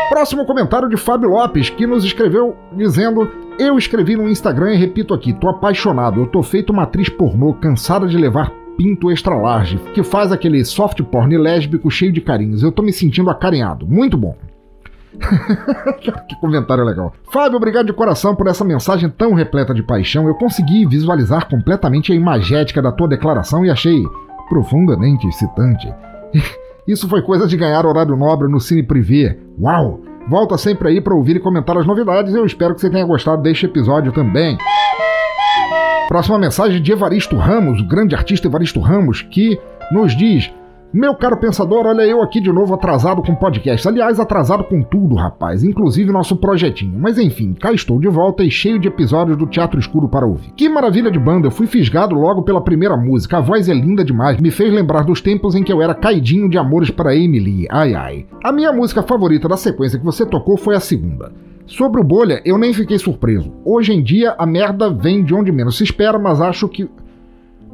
Próximo comentário de Fábio Lopes, que nos escreveu dizendo: Eu escrevi no Instagram e repito aqui, tô apaixonado, eu tô feito uma atriz pornô cansada de levar pinto extra large, que faz aquele soft porn lésbico cheio de carinhos. Eu tô me sentindo acarinhado. Muito bom. [LAUGHS] que comentário legal. Fábio, obrigado de coração por essa mensagem tão repleta de paixão. Eu consegui visualizar completamente a imagética da tua declaração e achei profundamente excitante. [LAUGHS] Isso foi coisa de ganhar horário nobre no Cine Privé. Uau! Volta sempre aí para ouvir e comentar as novidades. Eu espero que você tenha gostado deste episódio também. Próxima mensagem de Evaristo Ramos, o grande artista Evaristo Ramos, que nos diz: Meu caro pensador, olha eu aqui de novo atrasado com podcast. Aliás, atrasado com tudo, rapaz, inclusive nosso projetinho. Mas enfim, cá estou de volta e cheio de episódios do Teatro Escuro para ouvir. Que maravilha de banda, eu fui fisgado logo pela primeira música. A voz é linda demais, me fez lembrar dos tempos em que eu era caidinho de amores para Emily. Ai ai. A minha música favorita da sequência que você tocou foi a segunda. Sobre o Bolha, eu nem fiquei surpreso. Hoje em dia a merda vem de onde menos se espera, mas acho que.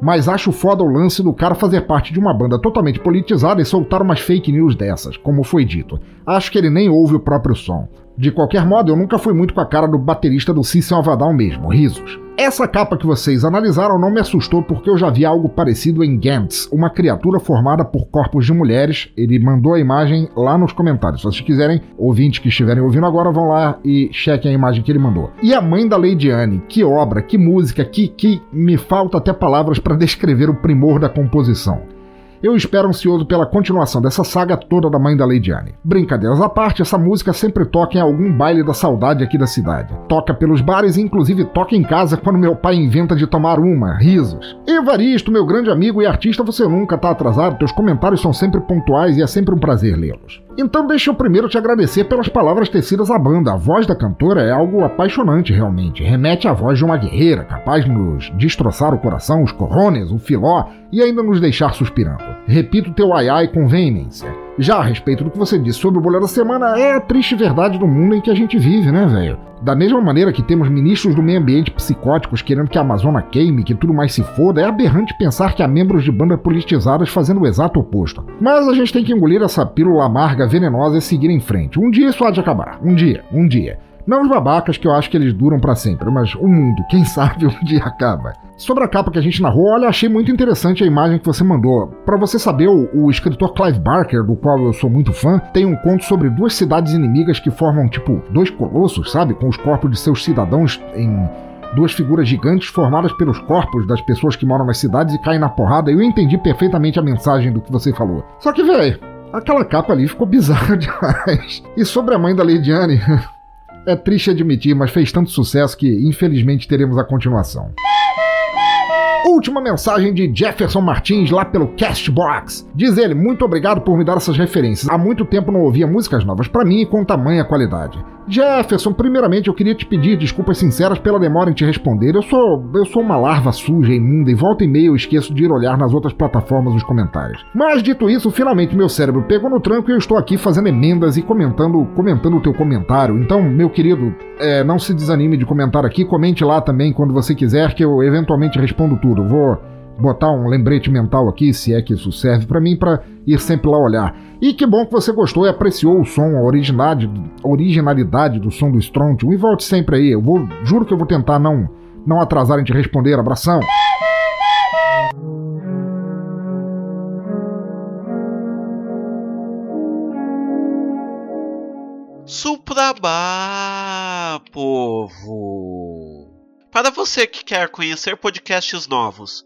Mas acho foda o lance do cara fazer parte de uma banda totalmente politizada e soltar umas fake news dessas, como foi dito. Acho que ele nem ouve o próprio som. De qualquer modo, eu nunca fui muito com a cara do baterista do Cícero Avadão mesmo, risos. Essa capa que vocês analisaram não me assustou porque eu já vi algo parecido em Gantz, uma criatura formada por corpos de mulheres. Ele mandou a imagem lá nos comentários. Se vocês quiserem, ouvintes que estiverem ouvindo agora, vão lá e chequem a imagem que ele mandou. E a mãe da Lady Anne, que obra, que música, que, que me falta até palavras para [LAUGHS] descrever o primor da composição. Eu espero ansioso pela continuação dessa saga toda da mãe da Lady Anne. Brincadeiras à parte, essa música sempre toca em algum baile da saudade aqui da cidade. Toca pelos bares e inclusive toca em casa quando meu pai inventa de tomar uma. Risos. Evaristo, meu grande amigo e artista, você nunca tá atrasado, teus comentários são sempre pontuais e é sempre um prazer lê-los. Então deixa eu primeiro te agradecer pelas palavras tecidas à banda. A voz da cantora é algo apaixonante realmente. Remete à voz de uma guerreira, capaz de nos destroçar o coração, os corrones, o filó e ainda nos deixar suspirando. Repito teu ai ai com veemência. Já a respeito do que você disse sobre o bolero da semana, é a triste verdade do mundo em que a gente vive, né, velho? Da mesma maneira que temos ministros do meio ambiente psicóticos querendo que a Amazônia queime, que tudo mais se foda, é aberrante pensar que há membros de bandas politizadas fazendo o exato oposto. Mas a gente tem que engolir essa pílula amarga, venenosa e seguir em frente. Um dia isso há de acabar. Um dia, um dia. Não os babacas, que eu acho que eles duram para sempre, mas o mundo, quem [LAUGHS] sabe um dia acaba. Sobre a capa que a gente narrou, olha, achei muito interessante a imagem que você mandou. Para você saber, o, o, escritor Clive Barker, do qual eu sou muito fã, tem um conto sobre duas cidades inimigas que formam, tipo, dois colossos, sabe? Com os corpos de seus cidadãos em duas figuras gigantes formadas pelos corpos das pessoas que moram nas cidades e caem na porrada. Eu entendi perfeitamente a mensagem do que você falou. Só que, velho, aquela capa ali ficou bizarra [LAUGHS] demais. E sobre a mãe da Lady Anne... [LAUGHS] É triste admitir, mas fez tanto sucesso que infelizmente teremos a continuação. Última mensagem de Jefferson Martins lá pelo Castbox. Diz ele: Muito obrigado por me dar essas referências. Há muito tempo não ouvia músicas novas para mim e com tamanha qualidade. Jefferson, primeiramente eu queria te pedir desculpas sinceras pela demora em te responder. Eu sou, eu sou uma larva suja, imunda e volta e meia eu esqueço de ir olhar nas outras plataformas os comentários. Mas dito isso, finalmente meu cérebro pegou no tranco e eu estou aqui fazendo emendas e comentando, comentando o teu comentário. Então, meu querido, é, não se desanime de comentar aqui, comente lá também quando você quiser que eu eventualmente respondo tudo. Vou botar um lembrete mental aqui, se é que isso serve para mim, para ir sempre lá olhar. E que bom que você gostou e apreciou o som, a originalidade, originalidade do som do Strontium. E volte sempre aí. Eu vou, juro que eu vou tentar não, não atrasar em te responder. Abração. Suprabá, povo! Para você que quer conhecer podcasts novos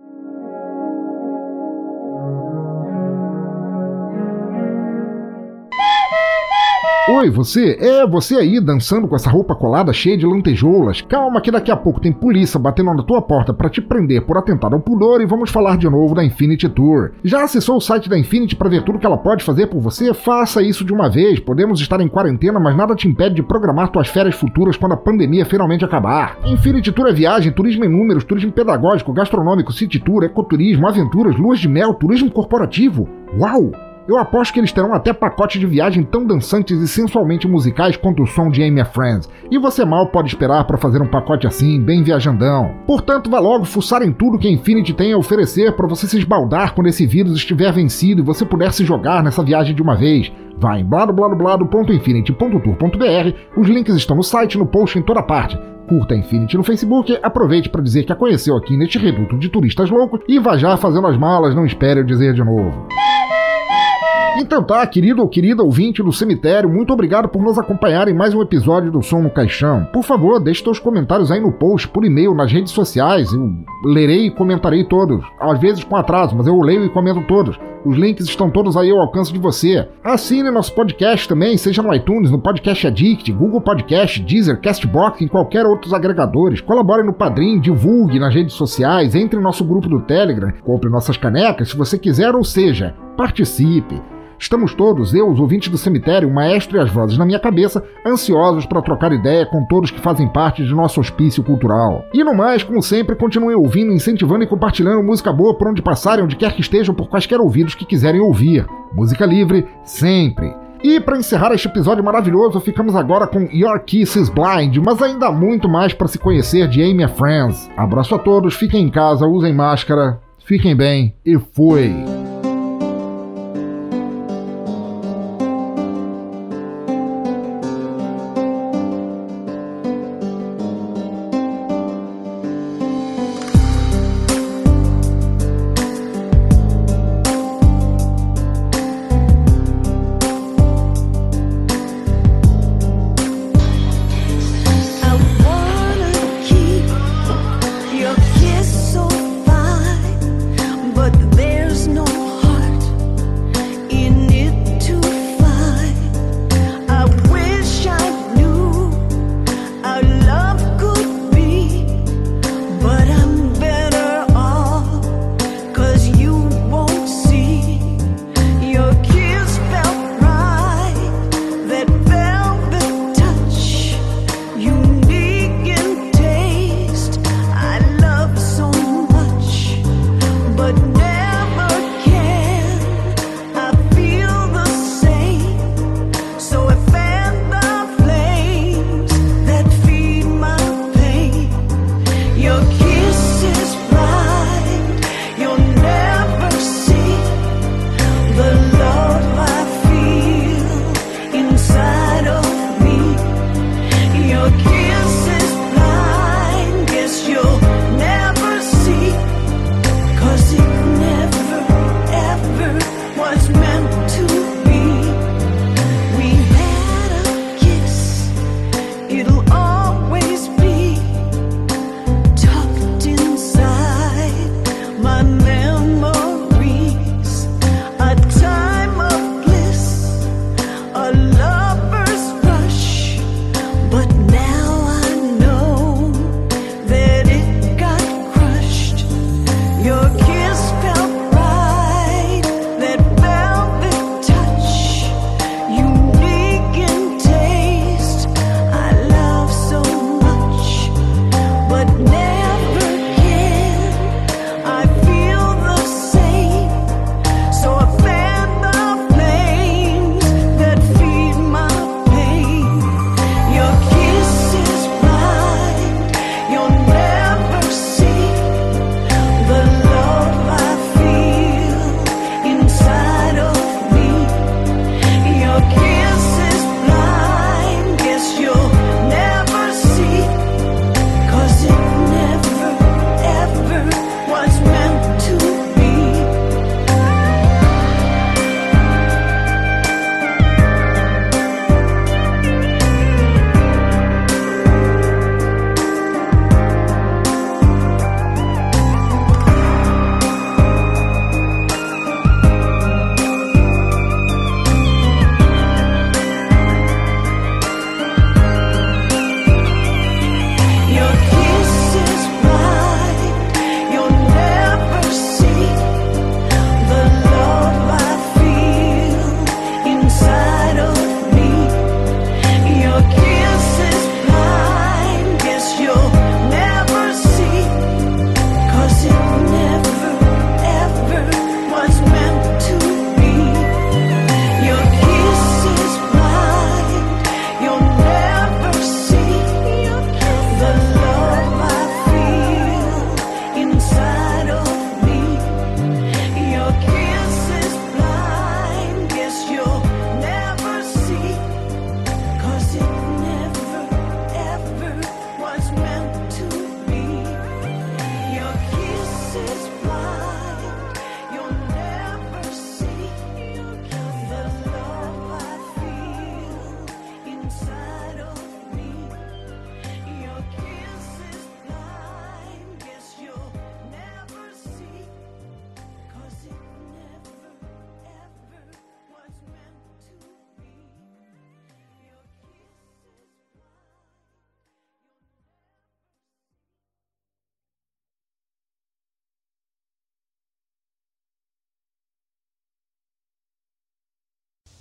Oi, você? É, você aí dançando com essa roupa colada cheia de lantejoulas. Calma que daqui a pouco tem polícia batendo na tua porta para te prender por atentado ao pudor e vamos falar de novo da Infinity Tour. Já acessou o site da Infinity para ver tudo que ela pode fazer por você? Faça isso de uma vez. Podemos estar em quarentena, mas nada te impede de programar tuas férias futuras quando a pandemia finalmente acabar. Infinity Tour é viagem, turismo em números, turismo pedagógico, gastronômico, city tour, ecoturismo, aventuras, luas de mel, turismo corporativo. Uau! Eu aposto que eles terão até pacotes de viagem tão dançantes e sensualmente musicais quanto o som de Amy Friends. E você mal pode esperar para fazer um pacote assim, bem viajandão. Portanto, vá logo fuçar em tudo que a Infinity tem a oferecer para você se esbaldar quando esse vírus estiver vencido e você puder se jogar nessa viagem de uma vez. Vá em bladobladoblado.infinity.tour.br, os links estão no site, no post, em toda parte. Curta a Infinity no Facebook, aproveite para dizer que a conheceu aqui neste reduto de turistas loucos e vá já fazendo as malas, não espere eu dizer de novo. Então tá, querido ou querida ouvinte do cemitério, muito obrigado por nos acompanhar em mais um episódio do Som no Caixão. Por favor, deixe seus comentários aí no post, por e-mail, nas redes sociais. Eu lerei e comentarei todos. Às vezes com atraso, mas eu leio e comento todos. Os links estão todos aí ao alcance de você. Assine nosso podcast também, seja no iTunes, no Podcast Addict, Google Podcast, Deezer, Castbox, em qualquer outros agregadores. Colabore no Padrim, divulgue nas redes sociais, entre no nosso grupo do Telegram, compre nossas canecas se você quiser, ou seja, participe. Estamos todos, eu, os ouvintes do cemitério, o maestro e as vozes na minha cabeça, ansiosos para trocar ideia com todos que fazem parte de nosso hospício cultural. E no mais, como sempre, continue ouvindo, incentivando e compartilhando música boa por onde passarem, onde quer que estejam, por quaisquer ouvidos que quiserem ouvir. Música livre, sempre. E para encerrar este episódio maravilhoso, ficamos agora com Your Kiss is Blind, mas ainda há muito mais para se conhecer de Amy Friends. Abraço a todos, fiquem em casa, usem máscara, fiquem bem e fui!